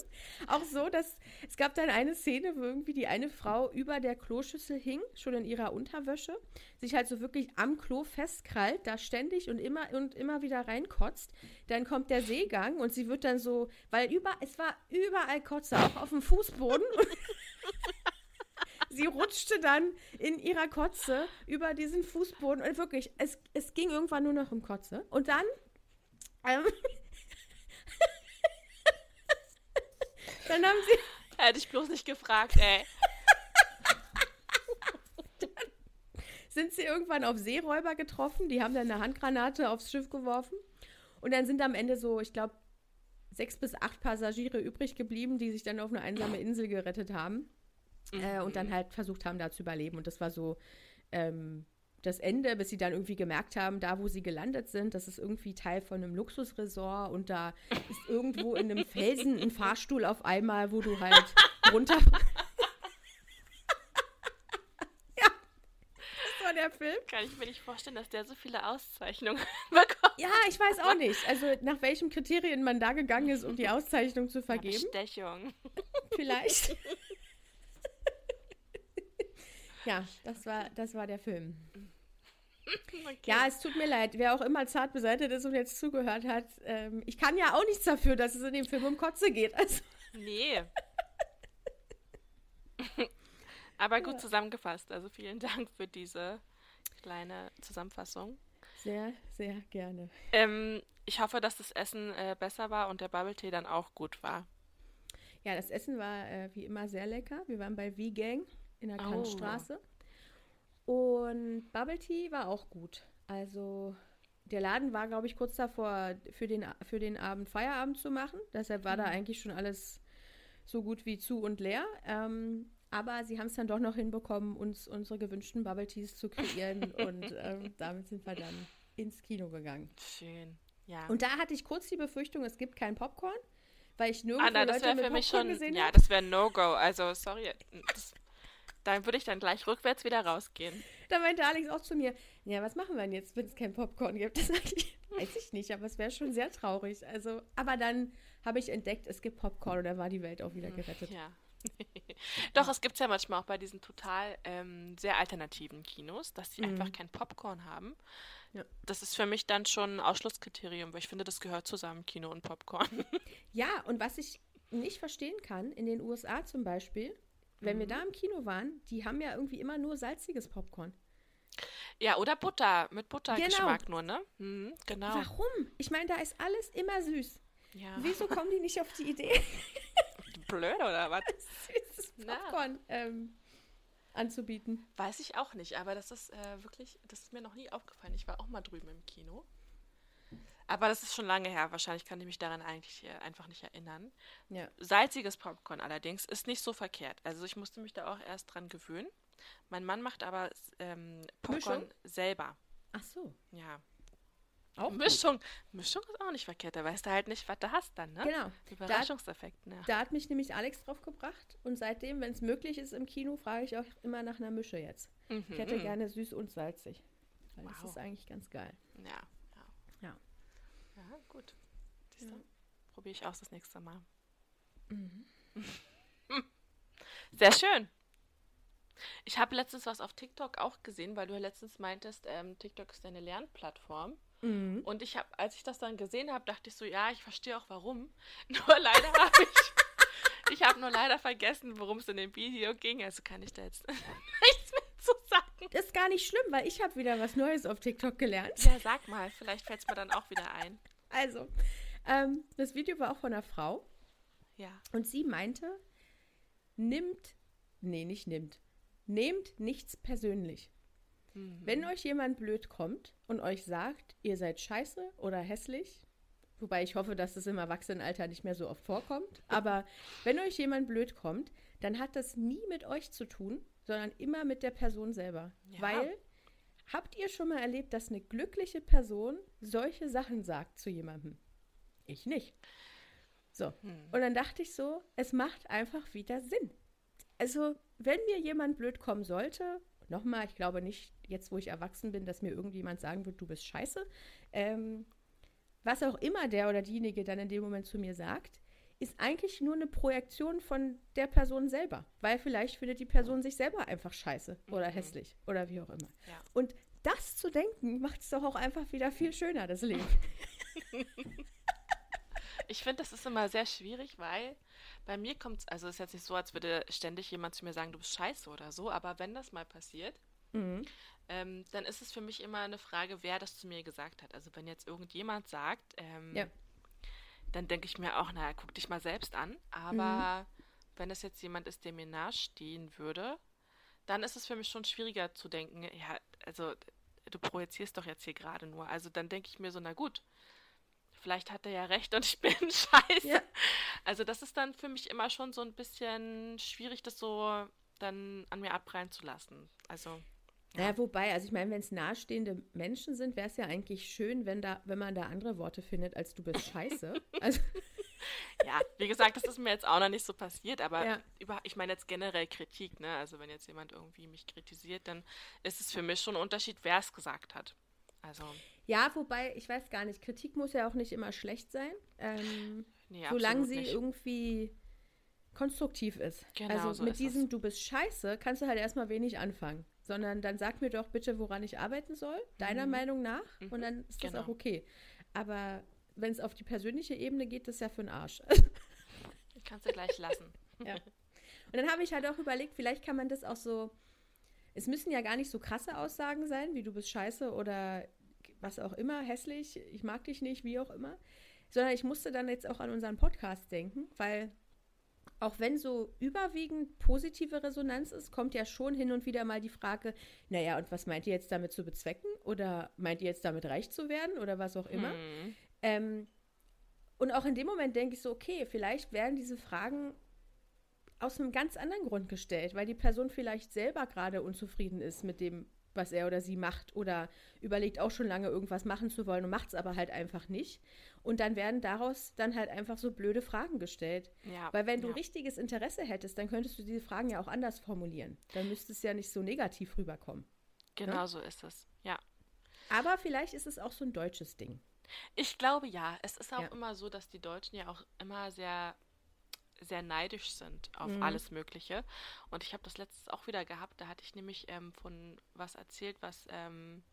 B: Auch so, dass es gab dann eine Szene, wo irgendwie die eine Frau über der Kloschüssel hing, schon in ihrer Unterwäsche, sich halt so wirklich am Klo festkrallt, da ständig und immer und immer wieder reinkotzt. Dann kommt der Seegang und sie wird dann so, weil über, es war überall Kotze, auch auf dem Fußboden. sie rutschte dann in ihrer Kotze über diesen Fußboden und wirklich, es, es ging irgendwann nur noch um Kotze. Und dann ähm, Dann haben sie.
A: Hätte ich bloß nicht gefragt, ey.
B: dann sind sie irgendwann auf Seeräuber getroffen. Die haben dann eine Handgranate aufs Schiff geworfen. Und dann sind am Ende so, ich glaube, sechs bis acht Passagiere übrig geblieben, die sich dann auf eine einsame Insel gerettet haben. Mhm. Äh, und dann halt versucht haben, da zu überleben. Und das war so ähm, das Ende, bis sie dann irgendwie gemerkt haben, da wo sie gelandet sind, das ist irgendwie Teil von einem Luxusresort und da ist irgendwo in einem Felsen ein Fahrstuhl auf einmal, wo du halt runter. ja, das war der Film.
A: Kann ich mir nicht vorstellen, dass der so viele Auszeichnungen bekommt.
B: Ja, ich weiß auch nicht. Also nach welchen Kriterien man da gegangen ist, um die Auszeichnung zu vergeben.
A: Bestechung.
B: Vielleicht. ja, das war, das war der Film. Okay. Ja, es tut mir leid, wer auch immer zart beseitigt ist und jetzt zugehört hat. Ähm, ich kann ja auch nichts dafür, dass es in dem Film um Kotze geht. Also.
A: Nee. Aber gut ja. zusammengefasst. Also vielen Dank für diese kleine Zusammenfassung.
B: Sehr, sehr gerne.
A: Ähm, ich hoffe, dass das Essen äh, besser war und der Bubble Tea dann auch gut war.
B: Ja, das Essen war äh, wie immer sehr lecker. Wir waren bei V-Gang in der oh. Kantstraße. Und Bubble Tea war auch gut. Also der Laden war, glaube ich, kurz davor, für den, für den Abend Feierabend zu machen. Deshalb war mhm. da eigentlich schon alles so gut wie zu und leer. Ähm, aber sie haben es dann doch noch hinbekommen, uns unsere gewünschten Bubble Teas zu kreieren. und ähm, damit sind wir dann ins Kino gegangen.
A: Schön, ja.
B: Und da hatte ich kurz die Befürchtung, es gibt kein Popcorn, weil ich nirgendwo
A: Anna, das
B: Leute
A: mit für mich
B: Popcorn
A: schon,
B: gesehen
A: Ja, das wäre No-Go. Also, sorry. Das dann würde ich dann gleich rückwärts wieder rausgehen.
B: Da meinte Alex auch zu mir, ja, was machen wir denn jetzt, wenn es kein Popcorn gibt? Das ich, weiß ich nicht, aber es wäre schon sehr traurig. Also, aber dann habe ich entdeckt, es gibt Popcorn und dann war die Welt auch wieder gerettet.
A: Ja. Doch, es gibt es ja manchmal auch bei diesen total ähm, sehr alternativen Kinos, dass sie mhm. einfach kein Popcorn haben. Ja. Das ist für mich dann schon ein Ausschlusskriterium, weil ich finde, das gehört zusammen, Kino und Popcorn.
B: Ja, und was ich nicht verstehen kann, in den USA zum Beispiel, wenn mhm. wir da im Kino waren, die haben ja irgendwie immer nur salziges Popcorn.
A: Ja, oder Butter, mit Buttergeschmack genau. nur, ne? Mhm, genau.
B: Warum? Ich meine, da ist alles immer süß. Ja. Wieso kommen die nicht auf die Idee?
A: Blöd, oder was?
B: Süßes Popcorn ähm, anzubieten.
A: Weiß ich auch nicht, aber das ist äh, wirklich, das ist mir noch nie aufgefallen. Ich war auch mal drüben im Kino. Aber das ist schon lange her. Wahrscheinlich kann ich mich daran eigentlich äh, einfach nicht erinnern. Ja. Salziges Popcorn allerdings ist nicht so verkehrt. Also ich musste mich da auch erst dran gewöhnen. Mein Mann macht aber ähm, Popcorn Mischung? selber.
B: Ach so.
A: Ja. Auch Mischung. Gut. Mischung ist auch nicht verkehrt. Da weißt du halt nicht, was du hast dann, ne?
B: Genau.
A: Überraschungseffekt.
B: Ne? Da hat mich nämlich Alex drauf gebracht. Und seitdem, wenn es möglich ist im Kino, frage ich auch immer nach einer Mische jetzt. Mhm. Ich hätte gerne süß und salzig. Wow. das ist eigentlich ganz geil.
A: Ja. Ja, gut. Ja. Probiere ich aus das nächste Mal. Mhm. Sehr schön. Ich habe letztens was auf TikTok auch gesehen, weil du ja letztens meintest, ähm, TikTok ist eine Lernplattform. Mhm. Und ich habe, als ich das dann gesehen habe, dachte ich so, ja, ich verstehe auch warum. Nur leider habe ich, ich habe nur leider vergessen, worum es in dem Video ging. Also kann ich da jetzt nichts mehr zu sagen.
B: Das ist gar nicht schlimm, weil ich habe wieder was Neues auf TikTok gelernt.
A: Ja, sag mal, vielleicht fällt es mir dann auch wieder ein.
B: Also, ähm, das Video war auch von einer Frau.
A: Ja.
B: Und sie meinte, nimmt, nee, nicht nimmt, nehmt nichts persönlich. Mhm. Wenn euch jemand blöd kommt und euch sagt, ihr seid scheiße oder hässlich, wobei ich hoffe, dass es im Erwachsenenalter nicht mehr so oft vorkommt, aber wenn euch jemand blöd kommt, dann hat das nie mit euch zu tun, sondern immer mit der Person selber. Ja. Weil, habt ihr schon mal erlebt, dass eine glückliche Person solche Sachen sagt zu jemandem? Ich nicht. So. Hm. Und dann dachte ich so, es macht einfach wieder Sinn. Also, wenn mir jemand blöd kommen sollte, nochmal, ich glaube nicht, jetzt wo ich erwachsen bin, dass mir irgendjemand sagen wird, du bist scheiße. Ähm, was auch immer der oder diejenige dann in dem Moment zu mir sagt, ist eigentlich nur eine Projektion von der Person selber. Weil vielleicht findet die Person sich selber einfach scheiße oder mhm. hässlich oder wie auch immer.
A: Ja.
B: Und das zu denken, macht es doch auch einfach wieder viel schöner, das Leben.
A: ich finde, das ist immer sehr schwierig, weil bei mir kommt es, also es ist jetzt nicht so, als würde ständig jemand zu mir sagen, du bist scheiße oder so, aber wenn das mal passiert, mhm. ähm, dann ist es für mich immer eine Frage, wer das zu mir gesagt hat. Also wenn jetzt irgendjemand sagt, ähm, ja. Dann denke ich mir auch, naja, guck dich mal selbst an. Aber mhm. wenn es jetzt jemand ist, der mir nahestehen würde, dann ist es für mich schon schwieriger zu denken, ja, also du projizierst doch jetzt hier gerade nur. Also dann denke ich mir so, na gut, vielleicht hat er ja recht und ich bin scheiße. Ja. Also das ist dann für mich immer schon so ein bisschen schwierig, das so dann an mir abprallen zu lassen. Also.
B: Ja. Naja, wobei, also ich meine, wenn es nahestehende Menschen sind, wäre es ja eigentlich schön, wenn da, wenn man da andere Worte findet, als du bist scheiße. also.
A: Ja, wie gesagt, das ist mir jetzt auch noch nicht so passiert, aber ja. über, ich meine jetzt generell Kritik, ne? Also wenn jetzt jemand irgendwie mich kritisiert, dann ist es für mich schon ein Unterschied, wer es gesagt hat. Also.
B: Ja, wobei, ich weiß gar nicht, Kritik muss ja auch nicht immer schlecht sein. Ähm, nee, solange sie nicht. irgendwie konstruktiv ist. Genau, also so mit diesem, es. du bist scheiße, kannst du halt erstmal wenig anfangen. Sondern dann sag mir doch bitte, woran ich arbeiten soll, deiner mhm. Meinung nach, mhm. und dann ist das genau. auch okay. Aber wenn es auf die persönliche Ebene geht, das ist ja für den Arsch.
A: Kannst du gleich lassen.
B: ja. Und dann habe ich halt auch überlegt, vielleicht kann man das auch so. Es müssen ja gar nicht so krasse Aussagen sein, wie du bist scheiße oder was auch immer, hässlich, ich mag dich nicht, wie auch immer. Sondern ich musste dann jetzt auch an unseren Podcast denken, weil auch wenn so überwiegend positive Resonanz ist, kommt ja schon hin und wieder mal die Frage, naja, und was meint ihr jetzt damit zu bezwecken? Oder meint ihr jetzt damit reich zu werden oder was auch immer? Hm. Ähm, und auch in dem Moment denke ich so, okay, vielleicht werden diese Fragen aus einem ganz anderen Grund gestellt, weil die Person vielleicht selber gerade unzufrieden ist mit dem, was er oder sie macht oder überlegt auch schon lange irgendwas machen zu wollen und macht es aber halt einfach nicht. Und dann werden daraus dann halt einfach so blöde Fragen gestellt. Ja, Weil wenn du ja. richtiges Interesse hättest, dann könntest du diese Fragen ja auch anders formulieren. Dann müsste es ja nicht so negativ rüberkommen.
A: Genau ja? so ist es, ja.
B: Aber vielleicht ist es auch so ein deutsches Ding.
A: Ich glaube ja. Es ist auch immer so, dass die Deutschen ja auch immer sehr sehr neidisch sind auf mhm. alles Mögliche. Und ich habe das letztes auch wieder gehabt. Da hatte ich nämlich ähm, von was erzählt, was ähm,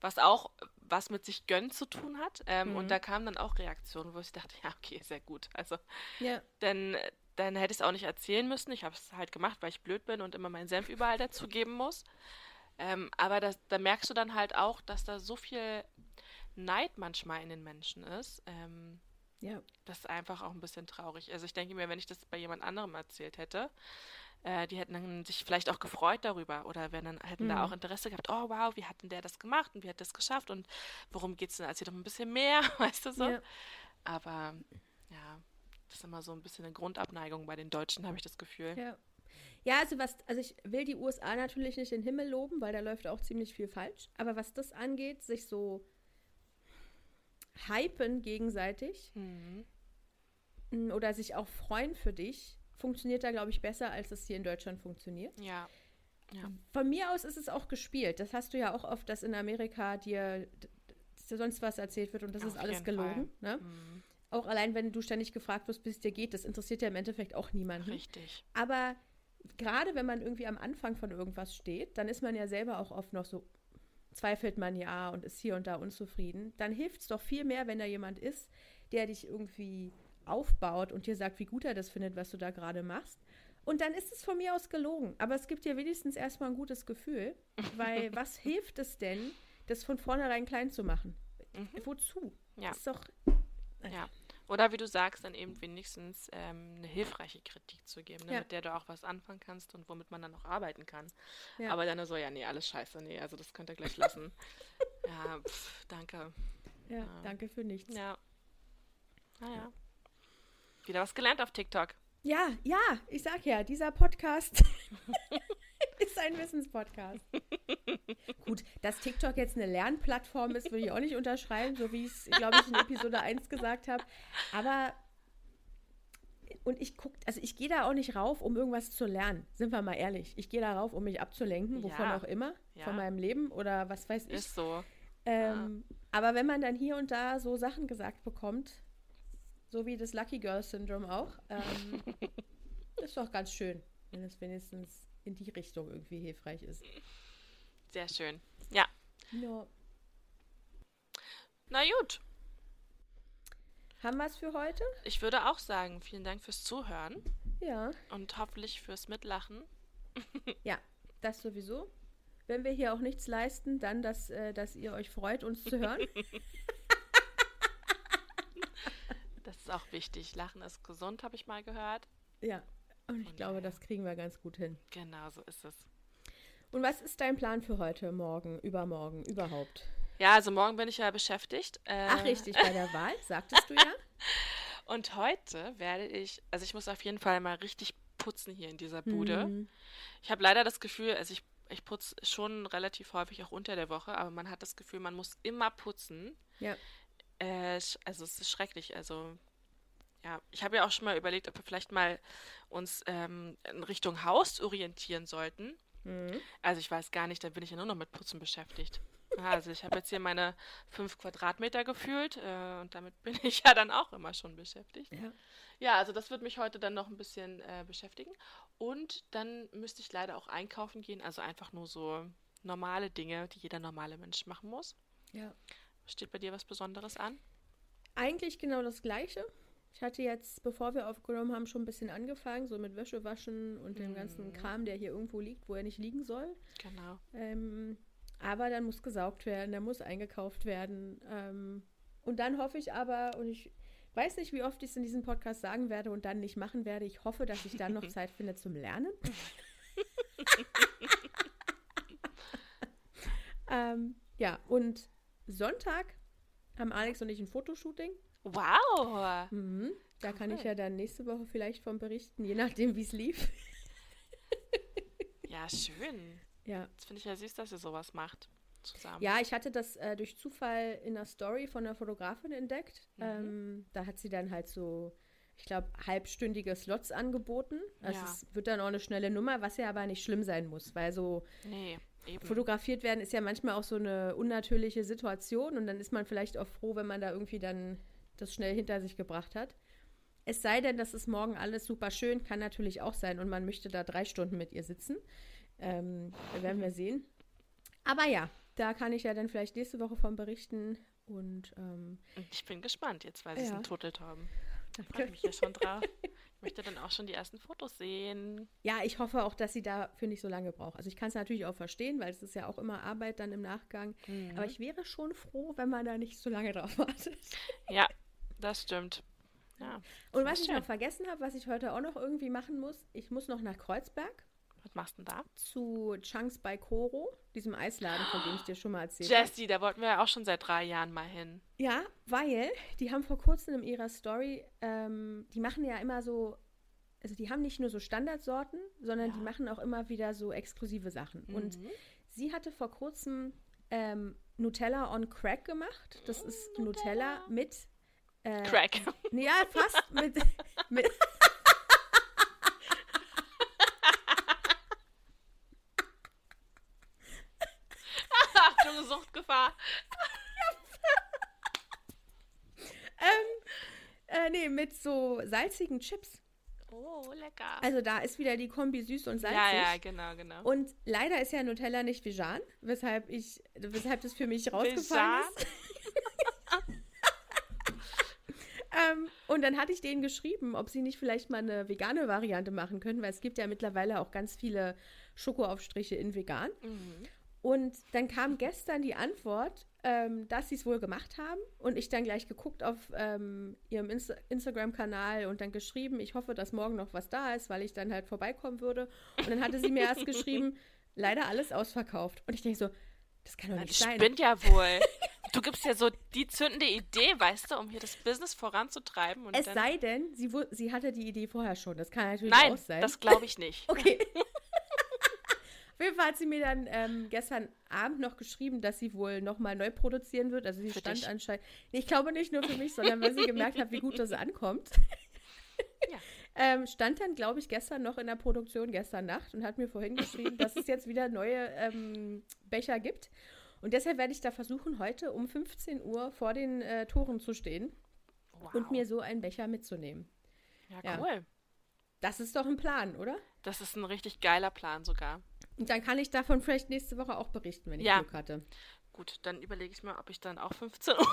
A: was auch was mit sich gönnen zu tun hat. Ähm, mhm. Und da kamen dann auch Reaktionen, wo ich dachte, ja, okay, sehr gut. Also, ja. denn dann hätte ich es auch nicht erzählen müssen. Ich habe es halt gemacht, weil ich blöd bin und immer meinen Senf überall dazugeben muss. Ähm, aber das, da merkst du dann halt auch, dass da so viel Neid manchmal in den Menschen ist. Ähm, ja. Das ist einfach auch ein bisschen traurig. Also ich denke mir, wenn ich das bei jemand anderem erzählt hätte, äh, die hätten dann sich vielleicht auch gefreut darüber oder wenn dann hätten mhm. da auch Interesse gehabt, oh wow, wie hat denn der das gemacht und wie hat das geschafft und worum geht es denn? Erzähl doch ein bisschen mehr, weißt du so. Ja. Aber ja, das ist immer so ein bisschen eine Grundabneigung bei den Deutschen, habe ich das Gefühl.
B: Ja. Ja, also was, also ich will die USA natürlich nicht in den Himmel loben, weil da läuft auch ziemlich viel falsch. Aber was das angeht, sich so hypen gegenseitig mhm. oder sich auch freuen für dich, funktioniert da, glaube ich, besser, als es hier in Deutschland funktioniert.
A: Ja.
B: ja. Von mir aus ist es auch gespielt. Das hast du ja auch oft, dass in Amerika dir sonst was erzählt wird und das Auf ist alles gelogen. Ne? Mhm. auch allein, wenn du ständig gefragt wirst, bis es dir geht, das interessiert ja im Endeffekt auch niemanden.
A: Richtig.
B: Aber gerade wenn man irgendwie am Anfang von irgendwas steht, dann ist man ja selber auch oft noch so, zweifelt man ja und ist hier und da unzufrieden. Dann hilft es doch viel mehr, wenn da jemand ist, der dich irgendwie aufbaut und dir sagt, wie gut er das findet, was du da gerade machst. Und dann ist es von mir aus gelogen. Aber es gibt dir wenigstens erstmal ein gutes Gefühl, weil was hilft es denn, das von vornherein klein zu machen? Mhm. Wozu?
A: Ja.
B: ist doch.
A: Ja. Oder wie du sagst, dann eben wenigstens ähm, eine hilfreiche Kritik zu geben, ne, ja. mit der du auch was anfangen kannst und womit man dann auch arbeiten kann. Ja. Aber dann so, ja, nee, alles scheiße, nee, also das könnt ihr gleich lassen. ja, pff, danke.
B: Ja, ja, danke für nichts.
A: Ja. Naja. Wieder was gelernt auf TikTok.
B: Ja, ja, ich sag ja, dieser Podcast ist ein Wissenspodcast. Gut, dass TikTok jetzt eine Lernplattform ist, würde ich auch nicht unterschreiben, so wie ich es, glaube ich, in Episode 1 gesagt habe. Aber und ich gucke, also ich gehe da auch nicht rauf, um irgendwas zu lernen. Sind wir mal ehrlich. Ich gehe da rauf, um mich abzulenken, wovon ja. auch immer, ja. von meinem Leben oder was weiß ich.
A: Ist so.
B: Ähm, ja. Aber wenn man dann hier und da so Sachen gesagt bekommt, so wie das Lucky Girl Syndrome auch, ähm, ist doch ganz schön, wenn es wenigstens in die Richtung irgendwie hilfreich ist.
A: Sehr schön. Ja.
B: ja.
A: Na gut.
B: Haben wir es für heute?
A: Ich würde auch sagen, vielen Dank fürs Zuhören.
B: Ja.
A: Und hoffentlich fürs Mitlachen.
B: ja, das sowieso. Wenn wir hier auch nichts leisten, dann, dass, äh, dass ihr euch freut, uns zu hören.
A: das ist auch wichtig. Lachen ist gesund, habe ich mal gehört.
B: Ja, und ich und glaube, ja. das kriegen wir ganz gut hin.
A: Genau, so ist es.
B: Und was ist dein Plan für heute, morgen, übermorgen, überhaupt?
A: Ja, also morgen bin ich ja beschäftigt.
B: Äh, Ach, richtig, bei der Wahl, sagtest du ja.
A: Und heute werde ich, also ich muss auf jeden Fall mal richtig putzen hier in dieser Bude. Mhm. Ich habe leider das Gefühl, also ich, ich putze schon relativ häufig auch unter der Woche, aber man hat das Gefühl, man muss immer putzen.
B: Ja.
A: Äh, also es ist schrecklich. Also ja, ich habe ja auch schon mal überlegt, ob wir vielleicht mal uns ähm, in Richtung Haus orientieren sollten. Mhm. Also ich weiß gar nicht, da bin ich ja nur noch mit Putzen beschäftigt. also ich habe jetzt hier meine fünf Quadratmeter gefühlt äh, und damit bin ich ja dann auch immer schon beschäftigt.
B: Ja,
A: ja also das wird mich heute dann noch ein bisschen äh, beschäftigen. Und dann müsste ich leider auch einkaufen gehen, also einfach nur so normale Dinge, die jeder normale Mensch machen muss.
B: Ja.
A: Steht bei dir was Besonderes an?
B: Eigentlich genau das Gleiche. Ich hatte jetzt, bevor wir aufgenommen haben, schon ein bisschen angefangen, so mit Wäsche waschen und dem ganzen mhm. Kram, der hier irgendwo liegt, wo er nicht liegen soll.
A: Genau.
B: Ähm, aber dann muss gesaugt werden, der muss eingekauft werden. Ähm, und dann hoffe ich aber, und ich weiß nicht, wie oft ich es in diesem Podcast sagen werde und dann nicht machen werde, ich hoffe, dass ich dann noch Zeit finde zum Lernen. ähm, ja, und Sonntag haben Alex und ich ein Fotoshooting.
A: Wow.
B: Mhm. Da cool. kann ich ja dann nächste Woche vielleicht von berichten, je nachdem, wie es lief.
A: ja, schön.
B: Ja.
A: Das finde ich ja süß, dass ihr sowas macht. Zusammen.
B: Ja, ich hatte das äh, durch Zufall in der Story von einer Fotografin entdeckt. Mhm. Ähm, da hat sie dann halt so, ich glaube, halbstündige Slots angeboten. Also ja. es wird dann auch eine schnelle Nummer, was ja aber nicht schlimm sein muss, weil so
A: nee,
B: fotografiert werden ist ja manchmal auch so eine unnatürliche Situation und dann ist man vielleicht auch froh, wenn man da irgendwie dann das schnell hinter sich gebracht hat. Es sei denn, das ist morgen alles super schön, kann natürlich auch sein und man möchte da drei Stunden mit ihr sitzen. Ähm, werden wir sehen. Aber ja, da kann ich ja dann vielleicht nächste Woche von berichten. Und ähm,
A: ich bin gespannt, jetzt weil sie es entotelt haben. Da freue ich mich ja schon drauf. Ich möchte dann auch schon die ersten Fotos sehen.
B: Ja, ich hoffe auch, dass sie dafür nicht so lange braucht. Also ich kann es natürlich auch verstehen, weil es ist ja auch immer Arbeit dann im Nachgang. Mhm. Aber ich wäre schon froh, wenn man da nicht so lange drauf wartet.
A: Ja, das stimmt. Ja,
B: Und was ich noch vergessen habe, was ich heute auch noch irgendwie machen muss, ich muss noch nach Kreuzberg.
A: Was machst du denn da?
B: Zu Chunks bei Koro, diesem Eisladen, von dem ich dir schon mal erzählt habe.
A: Jessie, da wollten wir ja auch schon seit drei Jahren mal hin.
B: Ja, weil die haben vor kurzem in ihrer Story, ähm, die machen ja immer so, also die haben nicht nur so Standardsorten, sondern ja. die machen auch immer wieder so exklusive Sachen. Mhm. Und sie hatte vor kurzem ähm, Nutella on Crack gemacht. Das ist Nutella, Nutella mit
A: äh, Crack.
B: Ja, fast mit, mit
A: Suchtgefahr.
B: ähm, Äh, nee, mit so salzigen Chips.
A: Oh, lecker.
B: Also da ist wieder die Kombi süß und salzig.
A: Ja, ja, genau, genau.
B: Und leider ist ja Nutella nicht vegan, weshalb ich, weshalb das für mich rausgefallen ist. Ähm, und dann hatte ich denen geschrieben, ob sie nicht vielleicht mal eine vegane Variante machen können, weil es gibt ja mittlerweile auch ganz viele Schokoaufstriche in vegan. Mhm. Und dann kam gestern die Antwort, ähm, dass sie es wohl gemacht haben. Und ich dann gleich geguckt auf ähm, ihrem Insta Instagram-Kanal und dann geschrieben, ich hoffe, dass morgen noch was da ist, weil ich dann halt vorbeikommen würde. Und dann hatte sie mir erst geschrieben, leider alles ausverkauft. Und ich denke so, das kann doch nicht das sein.
A: Das spinnt ja wohl. Du gibst ja so die zündende Idee, weißt du, um hier das Business voranzutreiben.
B: es sei denn, sie, sie hatte die Idee vorher schon. Das kann natürlich
A: Nein,
B: auch sein.
A: Nein, das glaube ich nicht.
B: okay. Auf jeden Fall hat sie mir dann ähm, gestern Abend noch geschrieben, dass sie wohl nochmal neu produzieren wird. Also sie für stand dich. anscheinend. ich glaube nicht nur für mich, sondern weil sie gemerkt hat, wie gut das ankommt. Ja. ähm, stand dann, glaube ich, gestern noch in der Produktion, gestern Nacht, und hat mir vorhin geschrieben, dass es jetzt wieder neue ähm, Becher gibt. Und deshalb werde ich da versuchen, heute um 15 Uhr vor den äh, Toren zu stehen wow. und mir so einen Becher mitzunehmen.
A: Ja, cool. Ja.
B: Das ist doch ein Plan, oder?
A: Das ist ein richtig geiler Plan sogar.
B: Und dann kann ich davon vielleicht nächste Woche auch berichten, wenn ich ja. Glück hatte.
A: Gut, dann überlege ich mir, ob ich dann auch 15 Uhr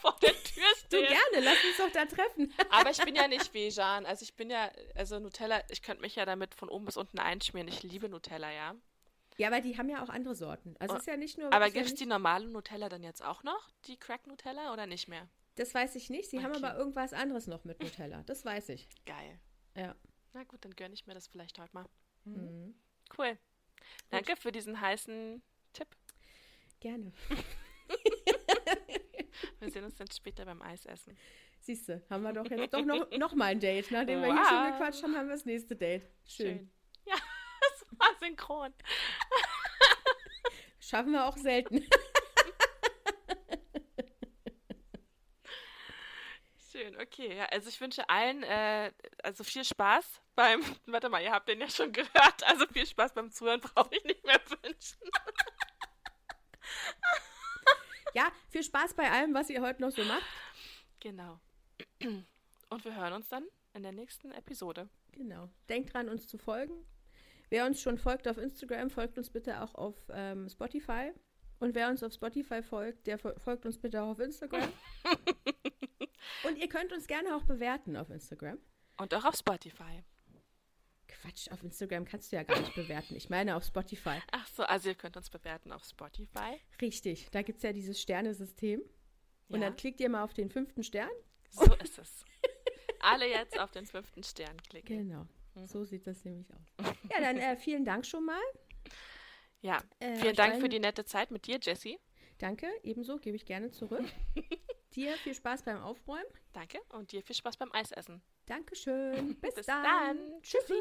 A: vor der Tür stehe.
B: Du gerne, lass uns doch da treffen.
A: Aber ich bin ja nicht vegan. Also ich bin ja, also Nutella, ich könnte mich ja damit von oben bis unten einschmieren. Ich liebe Nutella, ja.
B: Ja, aber die haben ja auch andere Sorten. Also es ist ja nicht nur.
A: Aber gibt es ja die normale Nutella dann jetzt auch noch? Die Crack Nutella oder nicht mehr?
B: Das weiß ich nicht. Sie okay. haben aber irgendwas anderes noch mit Nutella. Das weiß ich.
A: Geil.
B: Ja.
A: Na gut, dann gönne ich mir das vielleicht heute mal. Mhm. Cool. Danke für diesen heißen Tipp.
B: Gerne.
A: wir sehen uns dann später beim Eisessen.
B: Siehst du, haben wir doch jetzt doch noch, noch mal ein Date. Nachdem wow. wir hier schon gequatscht haben, haben wir das nächste Date. Schön. Schön.
A: Ja, das war synchron.
B: Schaffen wir auch selten.
A: Schön, okay. Ja, also ich wünsche allen äh, also viel Spaß beim, warte mal, ihr habt den ja schon gehört, also viel Spaß beim Zuhören brauche ich nicht mehr wünschen.
B: Ja, viel Spaß bei allem, was ihr heute noch so macht.
A: Genau. Und wir hören uns dann in der nächsten Episode.
B: Genau. Denkt dran, uns zu folgen. Wer uns schon folgt auf Instagram, folgt uns bitte auch auf ähm, Spotify. Und wer uns auf Spotify folgt, der folgt uns bitte auch auf Instagram. Und ihr könnt uns gerne auch bewerten auf Instagram.
A: Und auch auf Spotify.
B: Quatsch, auf Instagram kannst du ja gar nicht bewerten. Ich meine auf Spotify.
A: Ach so, also ihr könnt uns bewerten auf Spotify.
B: Richtig, da gibt es ja dieses Sternesystem. Ja. Und dann klickt ihr mal auf den fünften Stern.
A: So ist es. Alle jetzt auf den fünften Stern klicken.
B: Genau, mhm. so sieht das nämlich aus. Ja, dann äh, vielen Dank schon mal.
A: Ja, äh, vielen Dank für die nette Zeit mit dir, Jessie.
B: Danke, ebenso gebe ich gerne zurück. dir viel Spaß beim Aufräumen.
A: Danke und dir viel Spaß beim Eisessen.
B: Dankeschön.
A: Bis, Bis dann. dann.
B: Tschüssi.